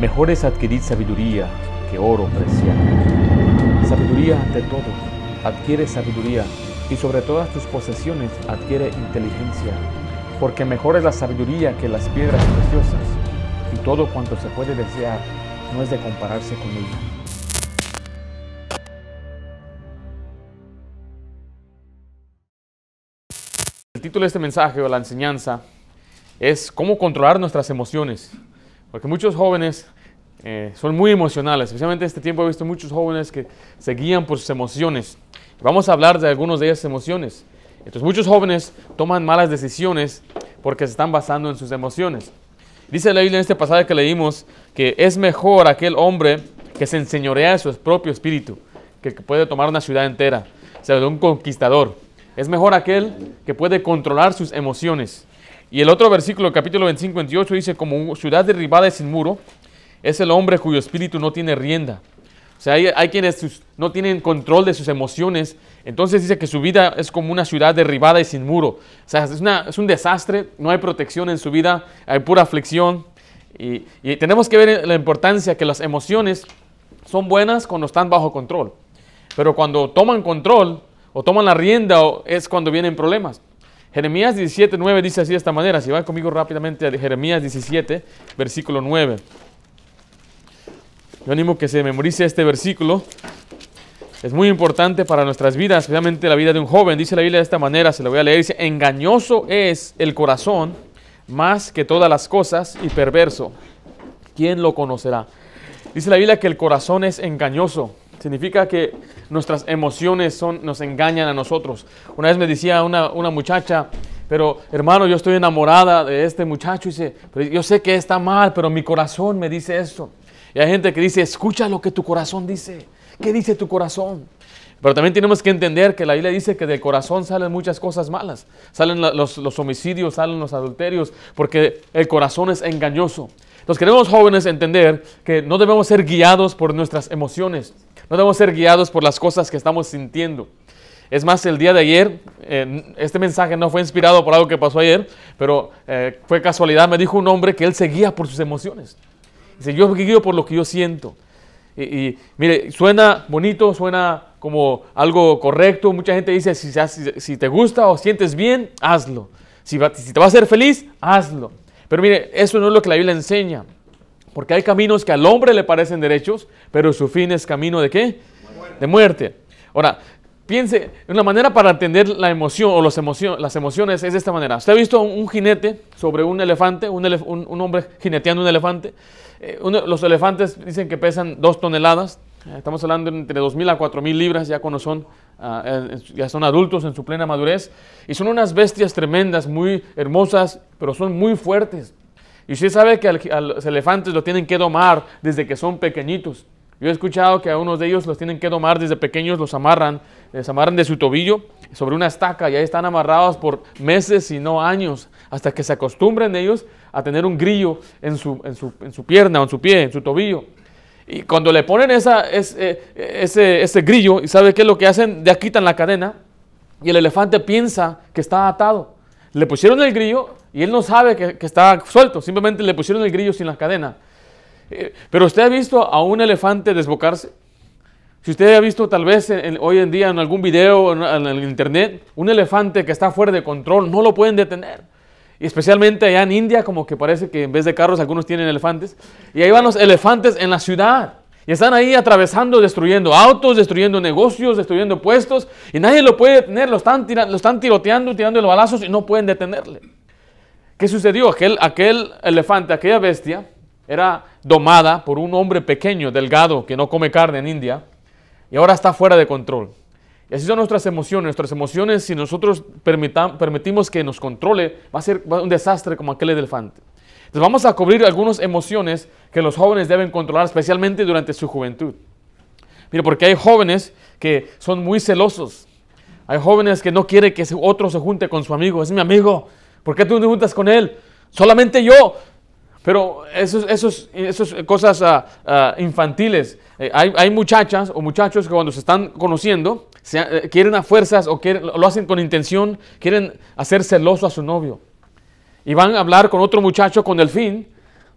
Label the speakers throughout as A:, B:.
A: Mejor es adquirir sabiduría que oro preciado. Sabiduría ante todo. Adquiere sabiduría y sobre todas tus posesiones adquiere inteligencia, porque mejor es la sabiduría que las piedras preciosas, y todo cuanto se puede desear no es de compararse con ella. El título de este mensaje o la enseñanza es cómo controlar nuestras emociones. Porque muchos jóvenes eh, son muy emocionales, especialmente en este tiempo he visto muchos jóvenes que se guían por sus emociones. Vamos a hablar de algunas de esas emociones. Entonces muchos jóvenes toman malas decisiones porque se están basando en sus emociones. Dice la Biblia en este pasaje que leímos que es mejor aquel hombre que se enseñorea de su propio espíritu, que, puede tomar una ciudad entera, o sea, de un conquistador. Es mejor aquel que puede controlar sus emociones. Y el otro versículo, capítulo 25, 28, dice, como ciudad derribada y sin muro, es el hombre cuyo espíritu no tiene rienda. O sea, hay, quienes no tienen control de sus emociones. Entonces dice que su vida es como una ciudad derribada y sin muro. O sea, es, es un desastre, no hay protección en su vida, hay pura aflicción. Y, y tenemos que ver la importancia que las emociones son buenas cuando están bajo control. Pero cuando toman control, o toman la rienda o es cuando vienen problemas. Jeremías 17, 9 dice así de esta manera. Si van conmigo rápidamente a Jeremías 17, versículo 9. Yo animo que se memorice este versículo. Es muy importante para nuestras vidas, especialmente la vida de un joven. Dice la Biblia de esta manera, se lo voy a leer. Dice, engañoso es el corazón más que todas las cosas y perverso. ¿Quién lo conocerá? Dice la Biblia que el corazón es engañoso. Significa que nuestras emociones son, nos engañan a nosotros. Una vez me decía una, muchacha, pero hermano, yo estoy enamorada de este muchacho. Y dice, yo sé que está mal, pero mi corazón me dice eso. Y hay gente que dice, escucha lo que tu corazón dice. ¿Qué dice tu corazón? Pero también tenemos que entender que la Biblia dice que del corazón salen muchas cosas malas. Salen los, los homicidios, salen los adulterios, porque el corazón es engañoso. Entonces queremos jóvenes entender que no debemos ser guiados por nuestras emociones. No debemos ser guiados por las cosas que estamos sintiendo. Es más, el día de ayer, este mensaje no fue inspirado por algo que pasó ayer, pero eh, fue casualidad. Me dijo un hombre que él se guía por sus emociones. Dice, yo me guío por lo que yo siento. Y, mire, suena bonito, suena como algo correcto. Mucha gente dice, si, te gusta o sientes bien, hazlo. Si, si te va a hacer feliz, hazlo. Pero mire, eso no es lo que la Biblia enseña. Porque hay caminos que al hombre le parecen derechos, pero su fin es camino de qué? De muerte. Ahora, piense, una manera para entender la emoción o las emociones es de esta manera. ¿Usted ha visto un, jinete sobre un elefante, un, hombre jineteando un elefante? Eh, los elefantes dicen que pesan dos toneladas. Eh, estamos hablando entre 2.000 a 4.000 libras ya cuando son, ah, ya son adultos en su plena madurez. Y son unas bestias tremendas, muy hermosas, pero son muy fuertes. Y usted sabe que a los elefantes lo tienen que domar desde que son pequeñitos. Yo he escuchado que a unos de ellos los tienen que domar desde pequeños, los amarran, les amarran de su tobillo sobre una estaca y ahí están amarrados por meses y no años, hasta que se acostumbren ellos a tener un grillo en su, en su, en su pierna o en su pie, en su tobillo. Y cuando le ponen esa, ese, ese, ese grillo, ¿y sabe qué es lo que hacen? Ya quitan la cadena y el elefante piensa que está atado. Le pusieron el grillo y él no sabe que, está suelto, simplemente le pusieron el grillo sin la cadena. Eh, pero usted ha visto a un elefante desbocarse. Si usted ha visto tal vez hoy en día en algún video en, el internet, un elefante que está fuera de control, no lo pueden detener. Y especialmente allá en India, como que parece que en vez de carros algunos tienen elefantes. Y ahí van los elefantes en la ciudad. Y están ahí atravesando, destruyendo autos, destruyendo negocios, destruyendo puestos. Y nadie lo puede detener. Lo están, lo están tiroteando, tirando los balazos y no pueden detenerle. ¿Qué sucedió? Aquel, aquel elefante, aquella bestia, era domada por un hombre pequeño, delgado, que no come carne en India. Y ahora está fuera de control. Y así son nuestras emociones. Nuestras emociones, si nosotros permitimos que nos controle, va a ser un desastre como aquel elefante. Entonces vamos a cubrir algunas emociones que los jóvenes deben controlar, especialmente durante su juventud. Mire, porque hay jóvenes que son muy celosos. Hay jóvenes que no quieren que otro se junte con su amigo. Es mi amigo. ¿Por qué tú te juntas con él? Solamente yo. Pero esas esos, esos cosas ah, ah, infantiles. Eh, hay, muchachas o muchachos que cuando se están conociendo eh, quieren a fuerzas o lo hacen con intención, quieren hacer celoso a su novio y van a hablar con otro muchacho con el fin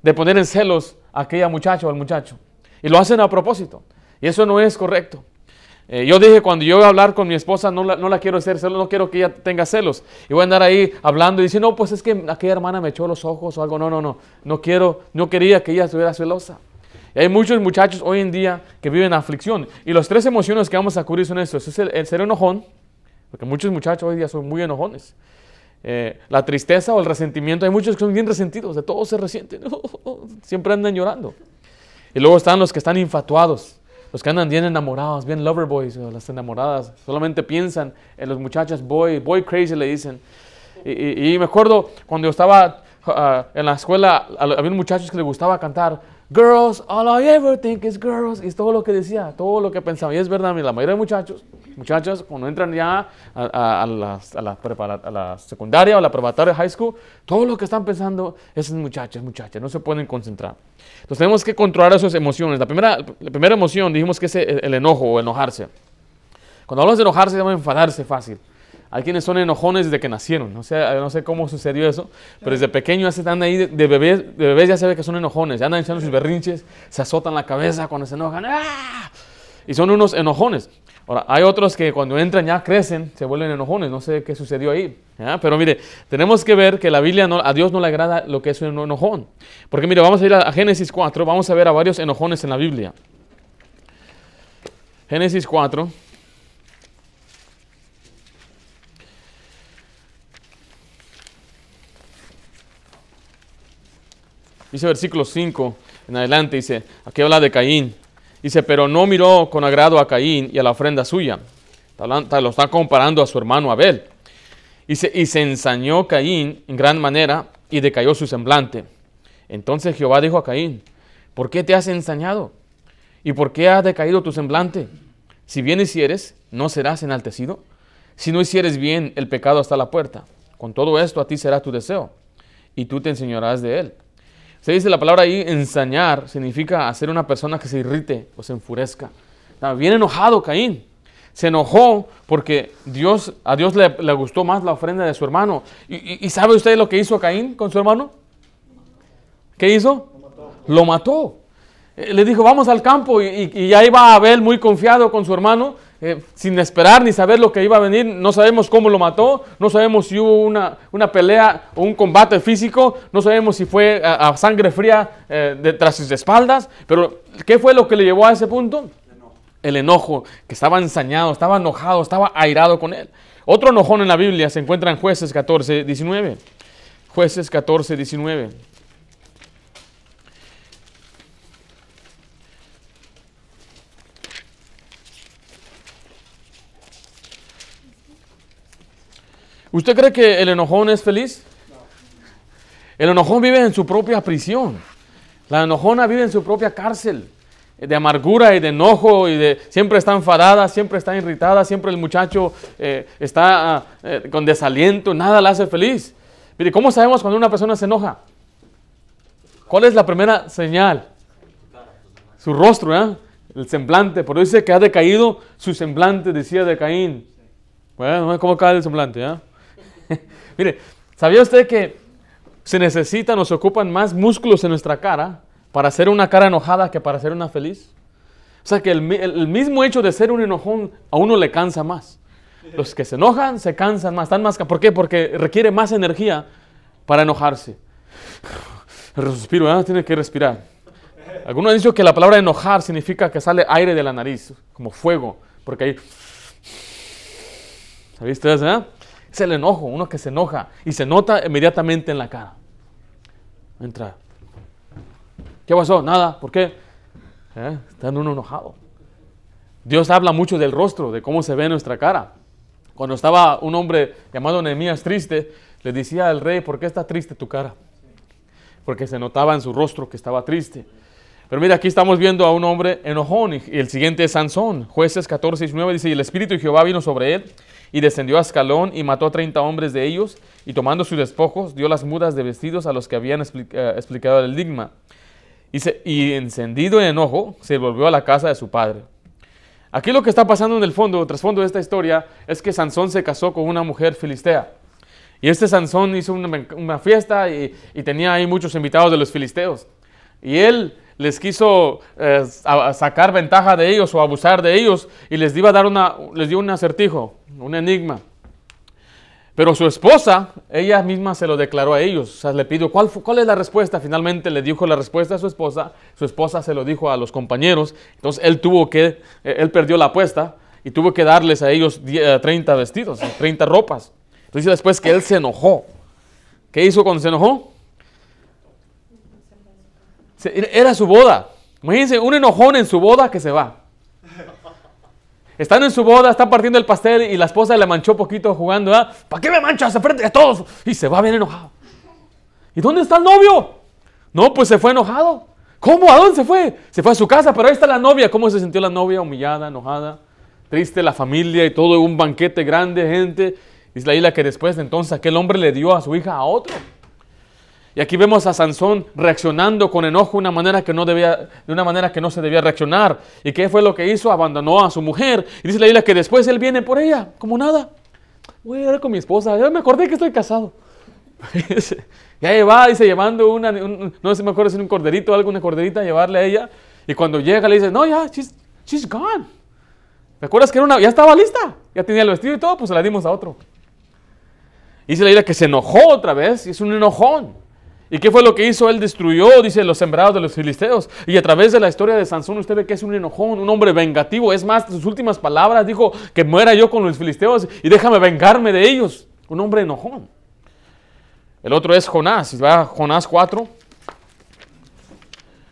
A: de poner en celos a aquella muchacha o al muchacho. Y lo hacen a propósito. Y eso no es correcto. Eh, yo dije, cuando yo voy a hablar con mi esposa, no la, no la quiero hacer celos, no quiero que ella tenga celos. Y voy a andar ahí hablando y diciendo, no, pues es que aquella hermana me echó los ojos o algo. No, no, no. No quiero, no quería que ella estuviera celosa. Y hay muchos muchachos hoy en día que viven aflicción. Y las tres emociones que vamos a cubrir son estos. Es el, ser enojón, porque muchos muchachos hoy en día son muy enojones. Eh, la tristeza o el resentimiento. Hay muchos que son bien resentidos, de todo se resienten. Siempre andan llorando. Y luego están los que están infatuados. Los que andan bien enamorados, bien lover boys, las enamoradas, solamente piensan en los muchachos boy, boy crazy le dicen. Y, me acuerdo cuando yo estaba ah, en la escuela, había muchachos que les gustaba cantar Girls, all I ever think is girls. Y es todo lo que decía, todo lo que pensaba. Y es verdad, la mayoría de muchachos, muchachas, cuando entran ya a, la, a, la, secundaria o a la preparatoria high school, todo lo que están pensando es muchachas, muchachas, no se pueden concentrar. Entonces tenemos que controlar esas emociones. La primera, la primera emoción dijimos que es el, enojo o enojarse. Cuando hablamos de enojarse, debemos enfadarse fácil. Hay quienes son enojones desde que nacieron. No sé, no sé cómo sucedió eso, pero desde pequeños están ahí, de, bebés, de bebés ya se ve que son enojones. Ya andan echando sus berrinches, se azotan la cabeza cuando se enojan. ¡ah! Y son unos enojones. Ahora, hay otros que cuando entran ya crecen, se vuelven enojones. No sé qué sucedió ahí. Pero mire, tenemos que ver que la Biblia no, a Dios no le agrada lo que es un enojón. Porque mire, vamos a ir a Génesis 4, vamos a ver a varios enojones en la Biblia. Génesis 4. Dice versículo 5 en adelante, dice, aquí habla de Caín. Dice, pero no miró con agrado a Caín y a la ofrenda suya. Lo está comparando a su hermano Abel. Dice, y se ensañó Caín en gran manera y decayó su semblante. Entonces Jehová dijo a Caín, ¿por qué te has ensañado? ¿Y por qué ha decaído tu semblante? Si bien hicieres, ¿no serás enaltecido? Si no hicieres bien, el pecado está a la puerta. Con todo esto a ti será tu deseo, y tú te enseñarás de él. Se dice la palabra ahí, ensañar, significa hacer una persona que se irrite o se enfurezca. Estaba bien enojado Caín. Se enojó porque Dios, a Dios le, gustó más la ofrenda de su hermano. ¿Y, sabe usted lo que hizo Caín con su hermano? ¿Qué hizo? Lo mató. Eh, le dijo, vamos al campo y, y, ahí va Abel muy confiado con su hermano eh, sin esperar ni saber lo que iba a venir. No sabemos cómo lo mató, no sabemos si hubo una, una pelea o un combate físico, no sabemos si fue a, sangre fría eh, de sus espaldas, pero ¿qué fue lo que le llevó a ese punto? El enojo, que estaba ensañado, estaba enojado, estaba airado con él. Otro enojón en la Biblia se encuentra en jueces 14, 19. Jueces 14, 19. ¿Usted cree que el enojón es feliz? El enojón vive en su propia prisión. La enojona vive en su propia cárcel de amargura y de enojo y de siempre está enfadada, siempre está irritada, siempre el muchacho eh, está ah, eh, con desaliento, nada la hace feliz. Mire, ¿cómo sabemos cuando una persona se enoja? ¿Cuál es la primera señal? Su rostro, ¿eh? el semblante. Por eso dice que ha decaído su semblante, decía de Caín. Bueno, ¿cómo cae el semblante? ¿eh? Mire, ¿sabía usted que se necesitan o se ocupan más músculos en nuestra cara para hacer una cara enojada que para hacer una feliz? O sea que el, mismo hecho de ser un enojón a uno le cansa más. Los que se enojan se cansan más, están más. ¿Por qué? Porque requiere más energía para enojarse. respiro, ¿eh? tiene que respirar. Algunos han dicho que la palabra enojar significa que sale aire de la nariz, como fuego, porque ahí. ¿Sabiste eso? Eh? Es el enojo, uno que se enoja y se nota inmediatamente en la cara. Entra. ¿Qué pasó? Nada. ¿Por qué? ¿Eh? Está uno enojado. Dios habla mucho del rostro, de cómo se ve nuestra cara. Cuando estaba un hombre llamado Nehemías triste, le decía al rey, ¿por qué está triste tu cara? Porque se notaba en su rostro que estaba triste. Pero mira, aquí estamos viendo a un hombre enojón y el siguiente es Sansón. Jueces 14 y 19 dice, y el Espíritu de Jehová vino sobre él y descendió a Escalón y mató a 30 hombres de ellos, y tomando sus despojos, dio las mudas de vestidos a los que habían eh, explicado el enigma. Y, y encendido en enojo, se volvió a la casa de su padre. Aquí lo que está pasando en el fondo, trasfondo de esta historia, es que Sansón se casó con una mujer filistea. Y este Sansón hizo una, fiesta y, y, tenía ahí muchos invitados de los filisteos. Y él les quiso eh, sacar ventaja de ellos o abusar de ellos y les iba a dar una, les dio un acertijo, un enigma. Pero su esposa, ella misma se lo declaró a ellos. O sea, le pidió, ¿cuál, ¿cuál es la respuesta? Finalmente le dijo la respuesta a su esposa. Su esposa se lo dijo a los compañeros. Entonces él tuvo que, eh, él perdió la apuesta y tuvo que darles a ellos 30 vestidos, 30 ropas. Entonces después que él se enojó. ¿Qué hizo cuando se enojó? Era su boda. Imagínense, un enojón en su boda que se va. Están en su boda, están partiendo el pastel y la esposa le manchó poquito jugando. ¿ah? ¿Para qué me manchas frente de todos? Y se va bien enojado. ¿Y dónde está el novio? No, pues se fue enojado. ¿Cómo? ¿A dónde se fue? Se fue a su casa, pero ahí está la novia. ¿Cómo se sintió la novia? Humillada, enojada, triste, la familia y todo, un banquete grande, gente. Dice la isla que después de entonces aquel hombre le dio a su hija a otro. Y aquí vemos a Sansón reaccionando con enojo de una manera que no debía, de una manera que no se debía reaccionar. ¿Y qué fue lo que hizo? Abandonó a su mujer. Y dice la isla que después él viene por ella, como nada. Voy a ir con mi esposa. Ya me acordé que estoy casado. ya va, dice, llevando una, no sé, me acuerdo si un corderito o alguna corderita, llevarle a ella. Y cuando llega le dice, no, ya, she's, she's gone. ¿Te acuerdas que era una, ya estaba lista? Ya tenía el vestido y todo, pues se la dimos a otro. Y dice la isla que se enojó otra vez, y es un enojón. ¿Y qué fue lo que hizo? Él destruyó, dice, los sembrados de los filisteos. Y a través de la historia de Sansón usted ve que es un enojón, un hombre vengativo. Es más, sus últimas palabras dijo que muera yo con los filisteos y déjame vengarme de ellos. Un hombre enojón. El otro es Jonás. Va Jonás 4.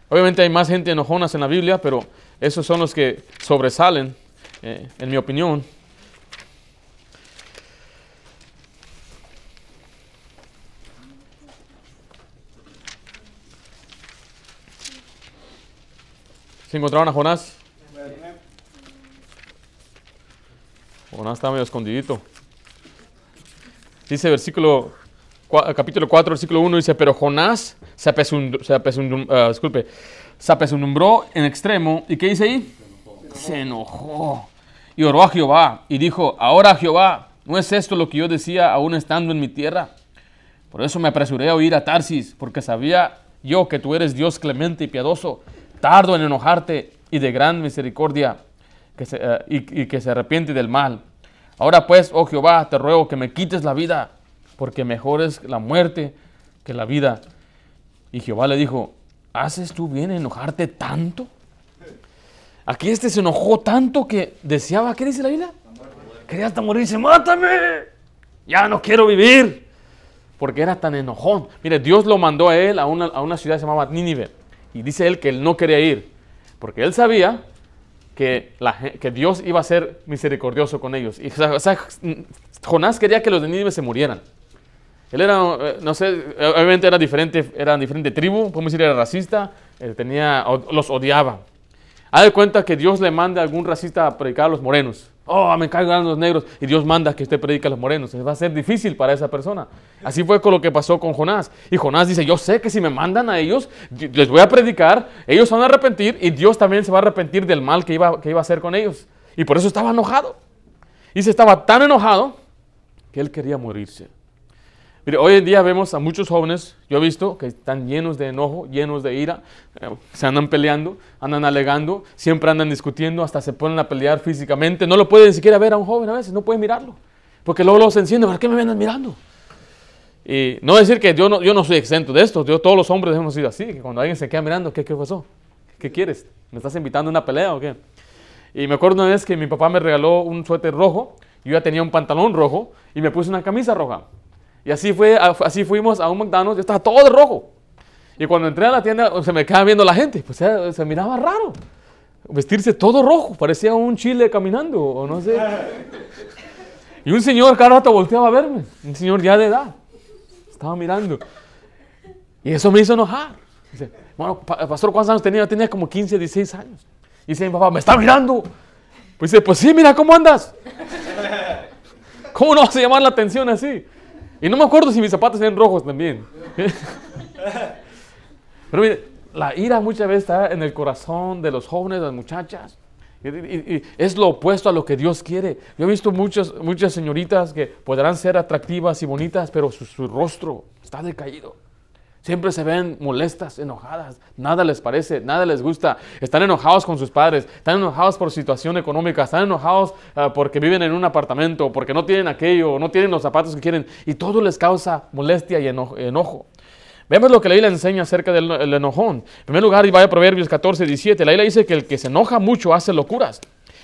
A: Obviamente hay más gente enojonas en la Biblia, pero esos son los que sobresalen, eh, en mi opinión. ¿Se encontraron a Jonás? Jonás está medio escondidito. Dice versículo, capítulo 4, versículo 1, dice, pero Jonás se apesunumbró, se, uh, disculpe, se apesunumbró en extremo. ¿Y qué dice ahí? Se enojó. Y oró a Jehová y dijo, ahora Jehová, ¿no es esto lo que yo decía aún estando en mi tierra? Por eso me apresuré a oír a Tarsis, porque sabía yo que tú eres Dios clemente y piadoso tardo en enojarte y de gran misericordia eh, y, que se arrepiente del mal. Ahora pues, oh Jehová, te ruego que me quites la vida, porque mejor es la muerte que la vida. Y Jehová le dijo, ¿haces tú bien enojarte tanto? Aquí este se enojó tanto que deseaba, ¿qué dice la Biblia? Quería hasta morirse, mátame, ya no quiero vivir, porque era tan enojón. Mire, Dios lo mandó a él a una, a una ciudad que se llamaba Nínive. Y dice él que él no quería ir, porque él sabía que, la, que Dios iba a ser misericordioso con ellos. Y, Jonás quería que los de Nínive se murieran. Él era, eh, no sé, obviamente era diferente, era diferente tribu, podemos decir era racista, él tenía, los odiaba. Haz de cuenta que Dios le manda a algún racista a predicar a los morenos oh, me caigan los negros, y Dios manda que usted predique a los morenos. Va a ser difícil para esa persona. Así fue con lo que pasó con Jonás. Y Jonás dice, yo sé que si me mandan a ellos, les voy a predicar, ellos van a arrepentir y Dios también se va a arrepentir del mal que iba, que iba a hacer con ellos. Y por eso estaba enojado. Y se estaba tan enojado que él quería morirse. Hoy en día vemos a muchos jóvenes, yo he visto, que están llenos de enojo, llenos de ira, eh, se andan peleando, andan alegando, siempre andan discutiendo, hasta se ponen a pelear físicamente. No lo pueden ni siquiera ver a un joven a veces, no pueden mirarlo, porque luego los enciende, ¿para qué me andan mirando? Y no decir que yo no, soy exento de esto, todos los hombres hemos sido así, que cuando alguien se queda mirando, ¿qué, qué pasó? ¿Qué quieres? ¿Me estás invitando a una pelea o qué? Y me acuerdo una vez que mi papá me regaló un suéter rojo, yo ya tenía un pantalón rojo y me puse una camisa roja. Y así, fue, así fuimos a un McDonald's, yo estaba todo de rojo. Y cuando entré a la tienda, se me quedaba viendo la gente, pues se, miraba raro. Vestirse todo rojo, parecía un chile caminando, o no sé. Y un señor cada rato volteaba a verme, un señor ya de edad. Estaba mirando. Y eso me hizo enojar. Dice, bueno, pastor, ¿cuántos años tenía? Tenía como 15, 16 años. Y dice mi papá, ¿me está mirando? Pues dice, pues sí, mira, ¿cómo andas? ¿Cómo no vas a llamar la atención así? Y no me acuerdo si mis zapatos eran rojos también. Pero mire, la ira muchas veces está en el corazón de los jóvenes, de las muchachas. Y, es lo opuesto a lo que Dios quiere. Yo he visto muchas, muchas señoritas que podrán ser atractivas y bonitas, pero su, rostro está decaído. Siempre se ven molestas, enojadas, nada les parece, nada les gusta. Están enojados con sus padres, están enojados por situación económica, están enojados ah, porque viven en un apartamento, porque no tienen aquello, no tienen los zapatos que quieren, y todo les causa molestia y enojo. Vemos lo que la Biblia enseña acerca del enojón. En primer lugar, y vaya a Proverbios 14, 17, la Biblia dice que el que se enoja mucho hace locuras.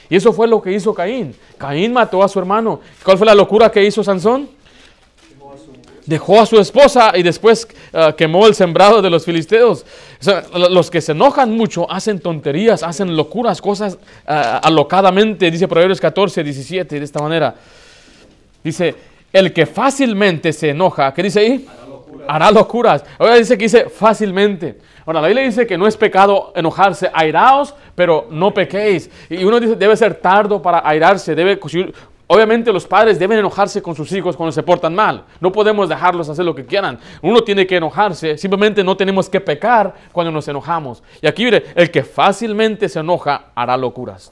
A: Y eso fue lo que hizo Caín. Caín mató a su hermano. ¿Cuál fue la locura que hizo Sansón? Dejó a su esposa y después ah, quemó el sembrado de los filisteos. los que se enojan mucho hacen tonterías, hacen locuras, cosas ah, alocadamente, dice Proverbios 14, 17, de esta manera. Dice, el que fácilmente se enoja, ¿qué dice ahí? Hará locuras. Ahora dice que dice fácilmente. Ahora, la Biblia dice que no es pecado enojarse, airaos, pero no pequéis. Y uno dice, debe ser tardo para airarse, debe, Obviamente los padres deben enojarse con sus hijos cuando se portan mal. No podemos dejarlos hacer lo que quieran. Uno tiene que enojarse. Simplemente no tenemos que pecar cuando nos enojamos. Y aquí mire, el que fácilmente se enoja hará locuras.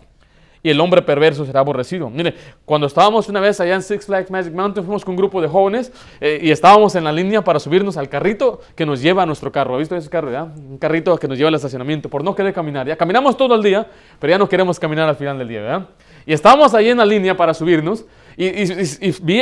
A: Y el hombre perverso será aborrecido. Mire, cuando estábamos una vez allá en Six Flags Magic Mountain, fuimos con un grupo de jóvenes eh, y estábamos en la línea para subirnos al carrito que nos lleva a nuestro carro. ¿Ha visto ese carro? Ya? Un carrito que nos lleva al estacionamiento por no querer caminar. Ya caminamos todo el día, pero ya no queremos caminar al final del día. ¿verdad? Y estábamos ahí en la línea para subirnos y,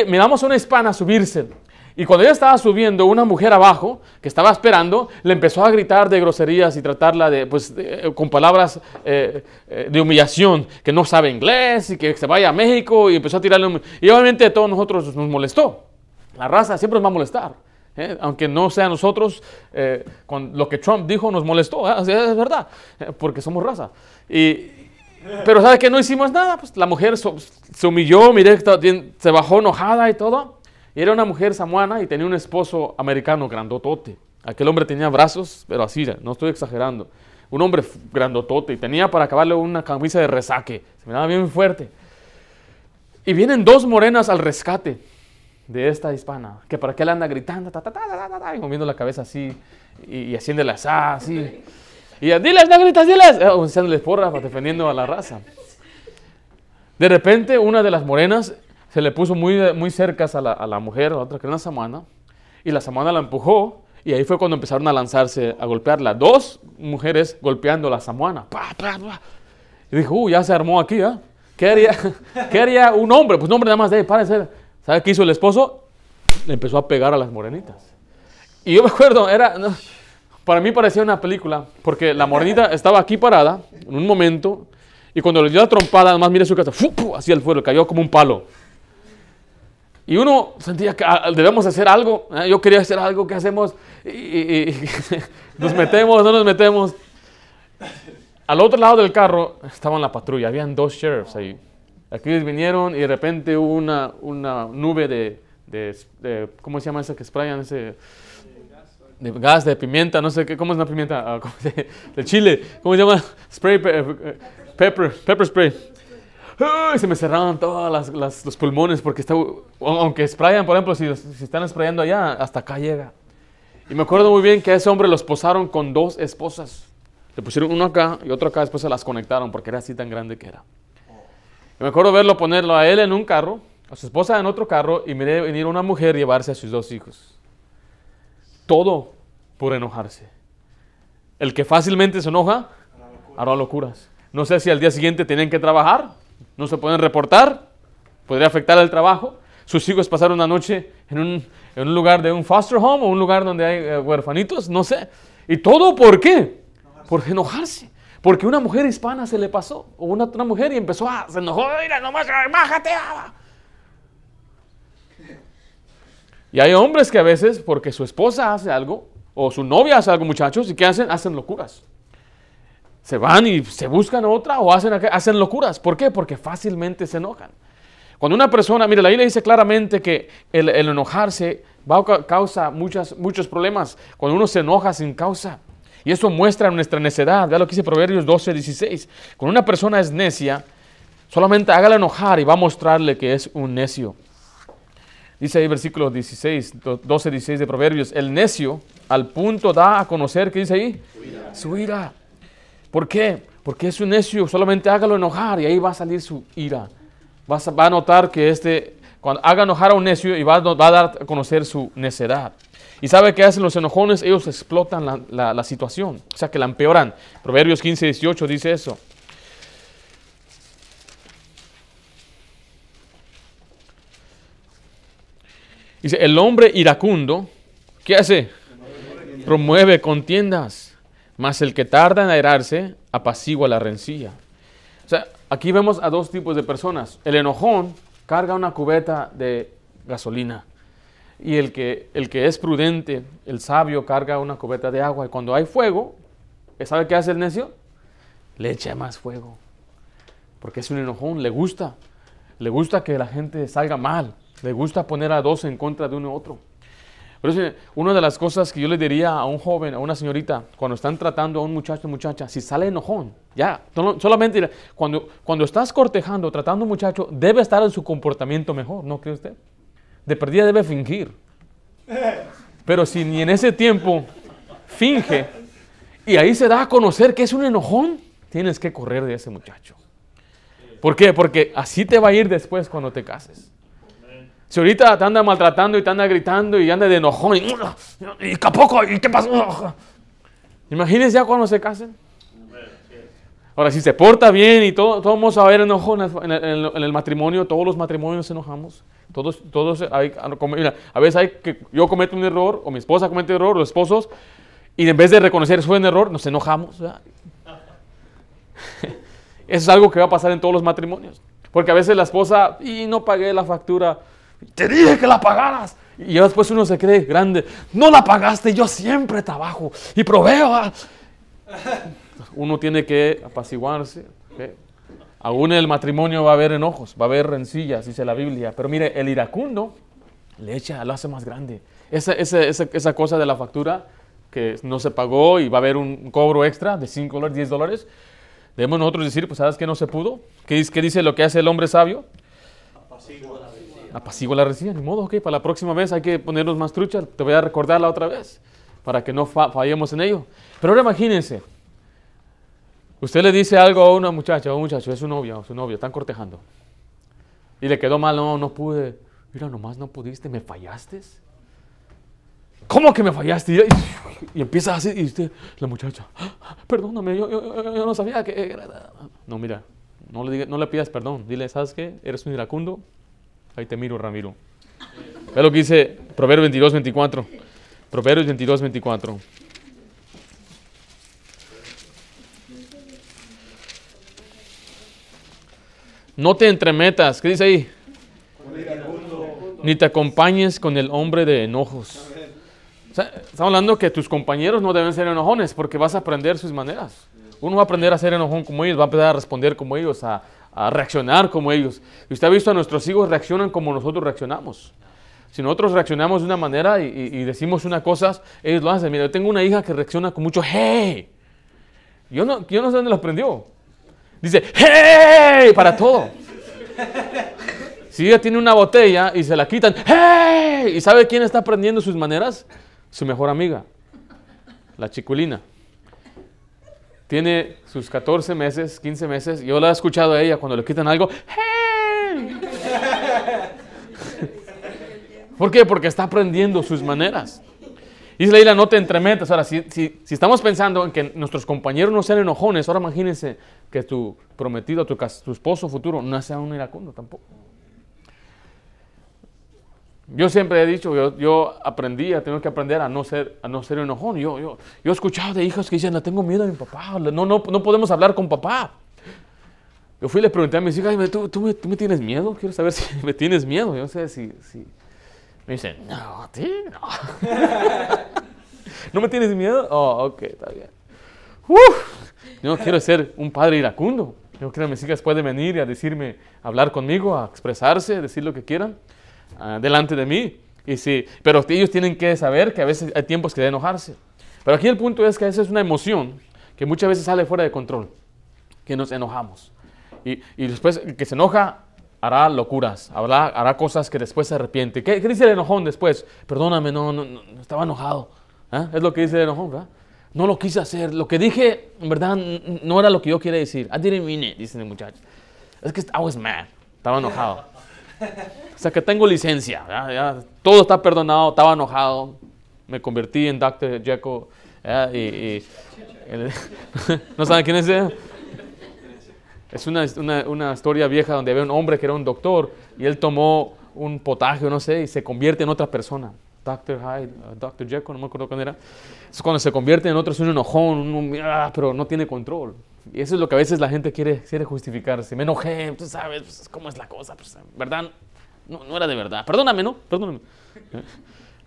A: miramos a una hispana subirse. Y cuando ella estaba subiendo, una mujer abajo, que estaba esperando, le empezó a gritar de groserías y tratarla de, pues, con palabras eh, eh, de humillación, que no sabe inglés y que se vaya a México y empezó a tirarle. Y obviamente a todos nosotros nos molestó. La raza siempre nos va a molestar. ¿eh? Aunque no sea nosotros, con lo que Trump dijo nos molestó, es verdad, porque somos raza. Y, pero ¿sabe que no hicimos nada? Pues la mujer se humilló, miré, se bajó enojada y todo. Era una mujer samuana y tenía un esposo americano grandotote. Aquel hombre tenía brazos, pero así, no estoy exagerando. Un hombre grandotote y tenía para acabarle una camisa de resaque. Se miraba bien fuerte. Y vienen dos morenas al rescate de esta hispana, que para qué anda gritando, ta, ta, ta, y moviendo la cabeza así, y, y haciéndole así. Y ya, diles, negritas, diles. Eh, echándoles porra, defendiendo a la raza. De repente, una de las morenas se le puso muy, muy cerca a la, a la mujer, a la otra que era una samana, y la samana la empujó, y ahí fue cuando empezaron a lanzarse, a golpearla. Dos mujeres golpeando a la samuana. Y dijo, uh, ya se armó aquí, ¿eh? ¿Qué haría, ¿Qué haría un hombre? Pues un hombre nada más de ahí, parece. ¿Sabe qué hizo el esposo? Le empezó a pegar a las morenitas. Y yo me acuerdo, era... Para mí parecía una película, porque la morenita estaba aquí parada en un momento, y cuando le dio la trompada, además mire su casa, hacia el fuego, cayó como un palo. Y uno sentía que ah, debemos hacer algo. ¿eh? Yo quería hacer algo, ¿qué hacemos? Y, nos metemos, no nos metemos. Al otro lado del carro estaba la patrulla, habían dos sheriffs ahí. Aquí vinieron y de repente hubo una, una nube de, de, ¿cómo se llama ese que sprayan? Ese, de gas, de pimienta, no sé qué, ¿cómo es una pimienta? Ah, de chile, ¿cómo se llama? Spray, eh, pepper, pepper spray. Se me cerraron todos los pulmones porque está, aunque sprayan, por ejemplo, si, si, están sprayando allá, hasta acá llega. Y me acuerdo muy bien que a ese hombre los posaron con dos esposas. Le pusieron uno acá y otro acá, después se las conectaron porque era así tan grande que era. Y me acuerdo verlo ponerlo a él en un carro, a su esposa en otro carro y miré venir una mujer llevarse a sus dos hijos todo por enojarse. El que fácilmente se enoja, hará locuras. No sé si al día siguiente tienen que trabajar, no se pueden reportar, podría afectar el trabajo. Sus hijos pasaron una noche en un, lugar de un foster home o un lugar donde hay eh, huerfanitos, no sé. ¿Y todo por qué? Por enojarse. Porque una mujer hispana se le pasó, o una, una mujer y empezó a, se enojó, mira, nomás, bájate. Y hay hombres que a veces, porque su esposa hace algo, o su novia hace algo, muchachos, ¿y qué hacen? Hacen locuras. Se van y se buscan otra o hacen, hacen locuras. ¿Por qué? Porque fácilmente se enojan. Cuando una persona, mira, la Biblia dice claramente que el, enojarse va causa muchas, muchos problemas. Cuando uno se enoja sin causa. Y eso muestra nuestra necedad. Vea lo que dice Proverbios 12, 16. Cuando una persona es necia, solamente hágala enojar y va a mostrarle que es un necio. Dice ahí versículo 16, 12, 16 de Proverbios, el necio al punto da a conocer, ¿qué dice ahí? Su ira. ¿Por qué? Porque es un necio, solamente hágalo enojar y ahí va a salir su ira. Va a, va a notar que este, cuando haga enojar a un necio y va, a dar a conocer su necedad. ¿Y sabe qué hacen los enojones? Ellos explotan la, la situación, o sea que la empeoran. Proverbios 15, 18 dice eso. Dice, el hombre iracundo, ¿qué hace? Promueve contiendas, mas el que tarda en airarse apacigua la rencilla. O sea, aquí vemos a dos tipos de personas. El enojón carga una cubeta de gasolina y el que, el que es prudente, el sabio, carga una cubeta de agua. Y cuando hay fuego, ¿sabe qué hace el necio? Le echa más fuego. Porque es un enojón, le gusta. Le gusta que la gente salga mal. Le gusta poner a dos en contra de uno u otro. Por eso, una de las cosas que yo le diría a un joven, a una señorita, cuando están tratando a un muchacho muchacha, si sale enojón, ya, solamente cuando, cuando estás cortejando, tratando a un muchacho, debe estar en su comportamiento mejor, ¿no cree usted? De perdida debe fingir. Pero si ni en ese tiempo finge y ahí se da a conocer que es un enojón, tienes que correr de ese muchacho. ¿Por qué? Porque así te va a ir después cuando te cases. Si ahorita te anda maltratando y te anda gritando y anda de enojón y, y poco, ¿y qué pasó? Imagínense ya cuando se casen. Ahora, si se porta bien y todo, todos vamos a ver enojón en el, matrimonio, todos los matrimonios nos enojamos. Todos, todos hay, a veces hay que yo cometo un error o mi esposa comete un error, los esposos, y en vez de reconocer su error, nos enojamos. Eso es algo que va a pasar en todos los matrimonios. Porque a veces la esposa, y no pagué la factura, te dije que la pagaras. Y después uno se cree grande. No la pagaste, yo siempre trabajo y proveo. Uno tiene que apaciguarse. Aún en el matrimonio va a haber enojos, va a haber rencillas, dice la Biblia. Pero mire, el iracundo le echa, lo hace más grande. Esa, esa, esa, cosa de la factura que no se pagó y va a haber un cobro extra de 5 dólares, 10 dólares. Debemos nosotros decir, pues ¿sabes qué no se pudo? ¿Qué, ¿Qué dice lo que hace el hombre sabio? Apacigua la resilla, ni modo, ok, para la próxima vez hay que ponernos más trucha, te voy a recordarla otra vez, para que no fallemos en ello. Pero ahora imagínense, usted le dice algo a una muchacha, a un muchacho, es su novia, su novio, están cortejando, y le quedó mal, no, no pude, mira, nomás no pudiste, me fallaste. ¿Cómo que me fallaste? Y, empieza así, y usted, la muchacha, perdóname, yo, yo, no sabía que... No, mira, no le, no le pidas perdón, dile, ¿sabes qué? Eres un iracundo, Ahí te miro, Ramiro. Ve lo que dice Proverbios 22, 24. Proverbios 22, 24. No te entremetas, ¿qué dice ahí? Ni te acompañes con el hombre de enojos. estamos hablando que tus compañeros no deben ser enojones porque vas a aprender sus maneras. Uno va a aprender a ser enojón como ellos, va a empezar a responder como ellos, a, a reaccionar como ellos. Y usted ha visto a nuestros hijos reaccionan como nosotros reaccionamos. Si nosotros reaccionamos de una manera y, decimos una cosa, ellos lo hacen. Mira, yo tengo una hija que reacciona con mucho hey. Yo no, yo no sé dónde lo aprendió. Dice hey para todo. Si ella tiene una botella y se la quitan, hey. ¿Y sabe quién está aprendiendo sus maneras? Su mejor amiga, la chiculina tiene sus 14 meses, 15 meses. Yo la he escuchado a ella cuando le quitan algo. ¿Por qué? Porque está aprendiendo sus maneras. Dice Leila, no te entremetas. Ahora, si, si, estamos pensando en que nuestros compañeros no sean enojones, ahora imagínense que tu prometido, tu, tu esposo futuro, no sea un iracundo tampoco. Yo siempre he dicho, yo, yo aprendí, tengo que aprender a no ser, a no ser enojón. Yo, yo, yo he escuchado de hijas que dicen, no tengo miedo a mi papá, no, no, no podemos hablar con papá. Yo fui y le pregunté a mis hijas, ¿tú, tú, me, ¿tú, me, tienes miedo? Quiero saber si me tienes miedo. Yo no sé si, si... Me dicen, no, a ti no. ¿No me tienes miedo? Oh, ok, está bien. Uf, yo no quiero ser un padre iracundo. Yo creo que mis hijas pueden venir y a decirme, hablar conmigo, a expresarse, decir lo que quieran. Ah, delante de mí. Y sí, pero ellos tienen que saber que a veces hay tiempos que de enojarse. Pero aquí el punto es que esa es una emoción que muchas veces sale fuera de control, que nos enojamos. Y, y después que se enoja hará locuras, hará, hará cosas que después se arrepiente. ¿Qué, dice el enojón después? Perdóname, no, no, estaba enojado. ¿Ah? Es lo que dice el enojón, ¿verdad? No lo quise hacer. Lo que dije, en verdad, no era lo que yo quería decir. I didn't mean it, dice el muchacho. Es que I was mad. Estaba enojado. O sea, que tengo licencia, todo está perdonado, estaba enojado, me convertí en Dr. Jekyll. y, y- el- ¿No saben quién es? Es una, una, una historia vieja donde había un hombre que era un doctor y él tomó un potaje, no sé, y se convierte en otra persona. Dr. Hyde, uh, Dr. Jekyll, no me acuerdo cuándo era. Es cuando se convierte en otro, es un enojón, un, un- ah, pero no tiene control. Y eso es lo que a veces la gente quiere, quiere justificarse. Me enojé, tú sabes pues, cómo es la cosa, pues, ¿verdad? No, no era de verdad. Perdóname, ¿no? Perdóname.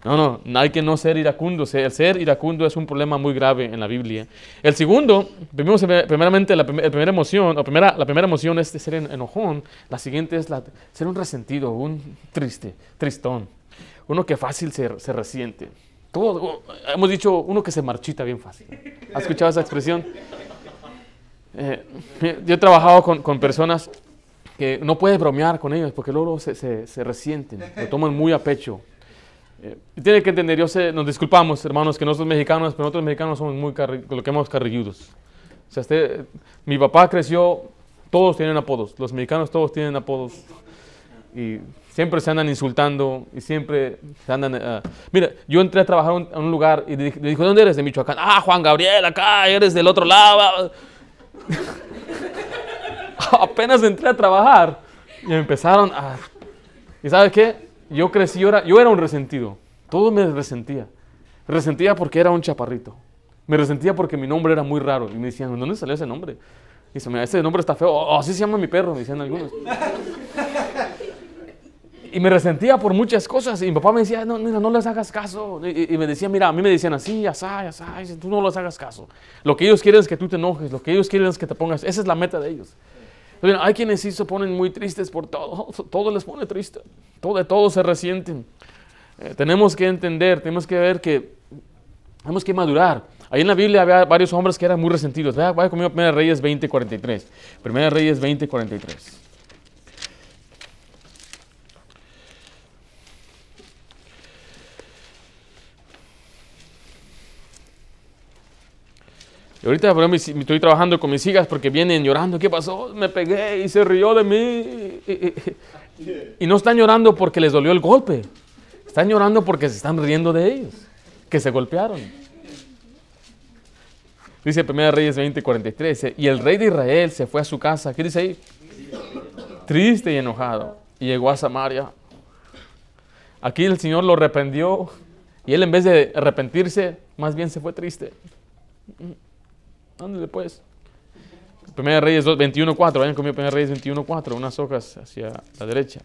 A: No, no, hay que no ser iracundo. El ser iracundo es un problema muy grave en la Biblia. El segundo, primeramente la, prim- la primera emoción, o primera, la primera emoción es de ser en- enojón. La siguiente es la, ser un resentido, un triste, tristón. Uno que fácil se, se resiente. Todo, hemos dicho uno que se marchita bien fácil. ¿Has escuchado esa expresión? Eh, yo he trabajado con, con personas que no puedes bromear con ellos porque luego se, se, se resienten, lo toman muy a pecho. Eh, tiene que entender, yo sé, nos disculpamos, hermanos, que nosotros mexicanos, pero nosotros mexicanos somos muy, lo que llamamos carrilludos. O sea, este, mi papá creció, todos tienen apodos, los mexicanos todos tienen apodos. Y siempre se andan insultando y siempre se andan... eh, mira, yo entré a trabajar un- a un lugar y le le dijo, ¿de dónde eres? De Michoacán. Ah, Juan Gabriel, acá, eres del otro lado. Ah". Apenas entré a trabajar y empezaron a... ¿Y sabes qué? Yo crecí, yo era, yo era un resentido. Todo me resentía. Resentía porque era un chaparrito. Me resentía porque mi nombre era muy raro. Y me decían, ¿de dónde salió ese nombre? Y dice, mira, ese nombre está feo. Oh, así se llama mi perro, me decían algunos. Y me resentía por muchas cosas. Y mi papá me decía, no, mira, no les hagas caso. Y, me decía, mira, a mí me decían así. Y dice, tú no les hagas caso. Lo que ellos quieren es que tú te enojes. Lo que ellos quieren es que te pongas. Esa es la meta de ellos. Hay quienes sí se ponen muy tristes por todo. Todo les pone triste. Todo, de se resienten. Eh, tenemos que entender, tenemos que ver que tenemos que madurar. Ahí en la Biblia había varios hombres que eran muy resentidos. Vaya, vaya conmigo a 1 Reyes 20:43. 1 Reyes 20:43. Y ahorita por estoy trabajando con mis hijas porque vienen llorando. ¿Qué pasó? Me pegué y se rió de mí. Y, no están llorando porque les dolió el golpe. Están llorando porque se están riendo de ellos, que se golpearon. Dice 1 Reyes 20, 43. dice, Y el rey de Israel se fue a su casa. ¿Qué dice ahí? Triste y enojado. Y llegó a Samaria. Aquí el Señor lo reprendió. Y él en vez de arrepentirse, más bien se fue triste. Ándale pues. 1 Reyes 21, 4. Vayan conmigo 1 Reyes 21, 4. Unas hojas hacia la derecha.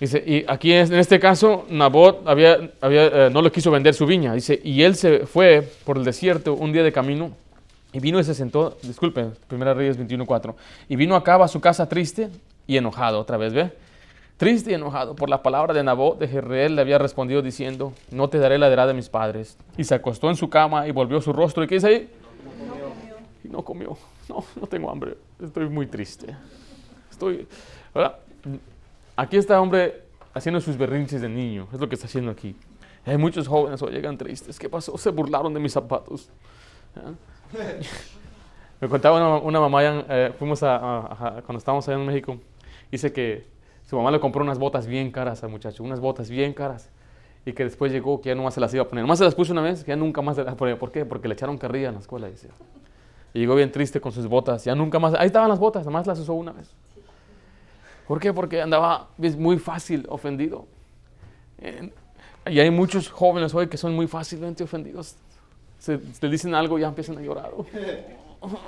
A: Dice, y aquí en en este caso, Nabot había, había, eh, no le quiso vender su viña. Dice, y él se fue por el desierto un día de camino y vino y se sentó, disculpen, 1 Reyes 21, 4. Y vino acá a su casa triste y enojado, otra vez, ¿ve? Triste y enojado por la palabra de Nabot de Jezreel le había respondido diciendo, no te daré la heredad de mis padres. Y se acostó en su cama y volvió su rostro. ¿Y qué dice ahí? Y no comió. No, no tengo hambre. Estoy muy triste. Estoy, ¿verdad? Aquí está hombre haciendo sus berrinches de niño. Es lo que está haciendo aquí. Hay muchos jóvenes hoy llegan tristes. ¿Qué pasó? Se burlaron de mis zapatos. ¿Ah? Me contaba una, mamá, eh, fuimos a- cuando estábamos allá en México, dice que su mamá le compró unas botas bien caras al muchacho, unas botas bien caras, y que después llegó que ya nomás se las iba a poner. Nomás se las puso una vez, que ya nunca más se las ponía. ¿Por qué? Porque le echaron carrilla en la escuela, dice. Y llegó bien triste con sus botas, ya nunca más, ahí estaban las botas, nomás las usó una vez. ¿Por qué? Porque andaba muy fácil ofendido. Y hay muchos jóvenes hoy que son muy fácilmente ofendidos. Se, le dicen algo y ya empiezan a llorar.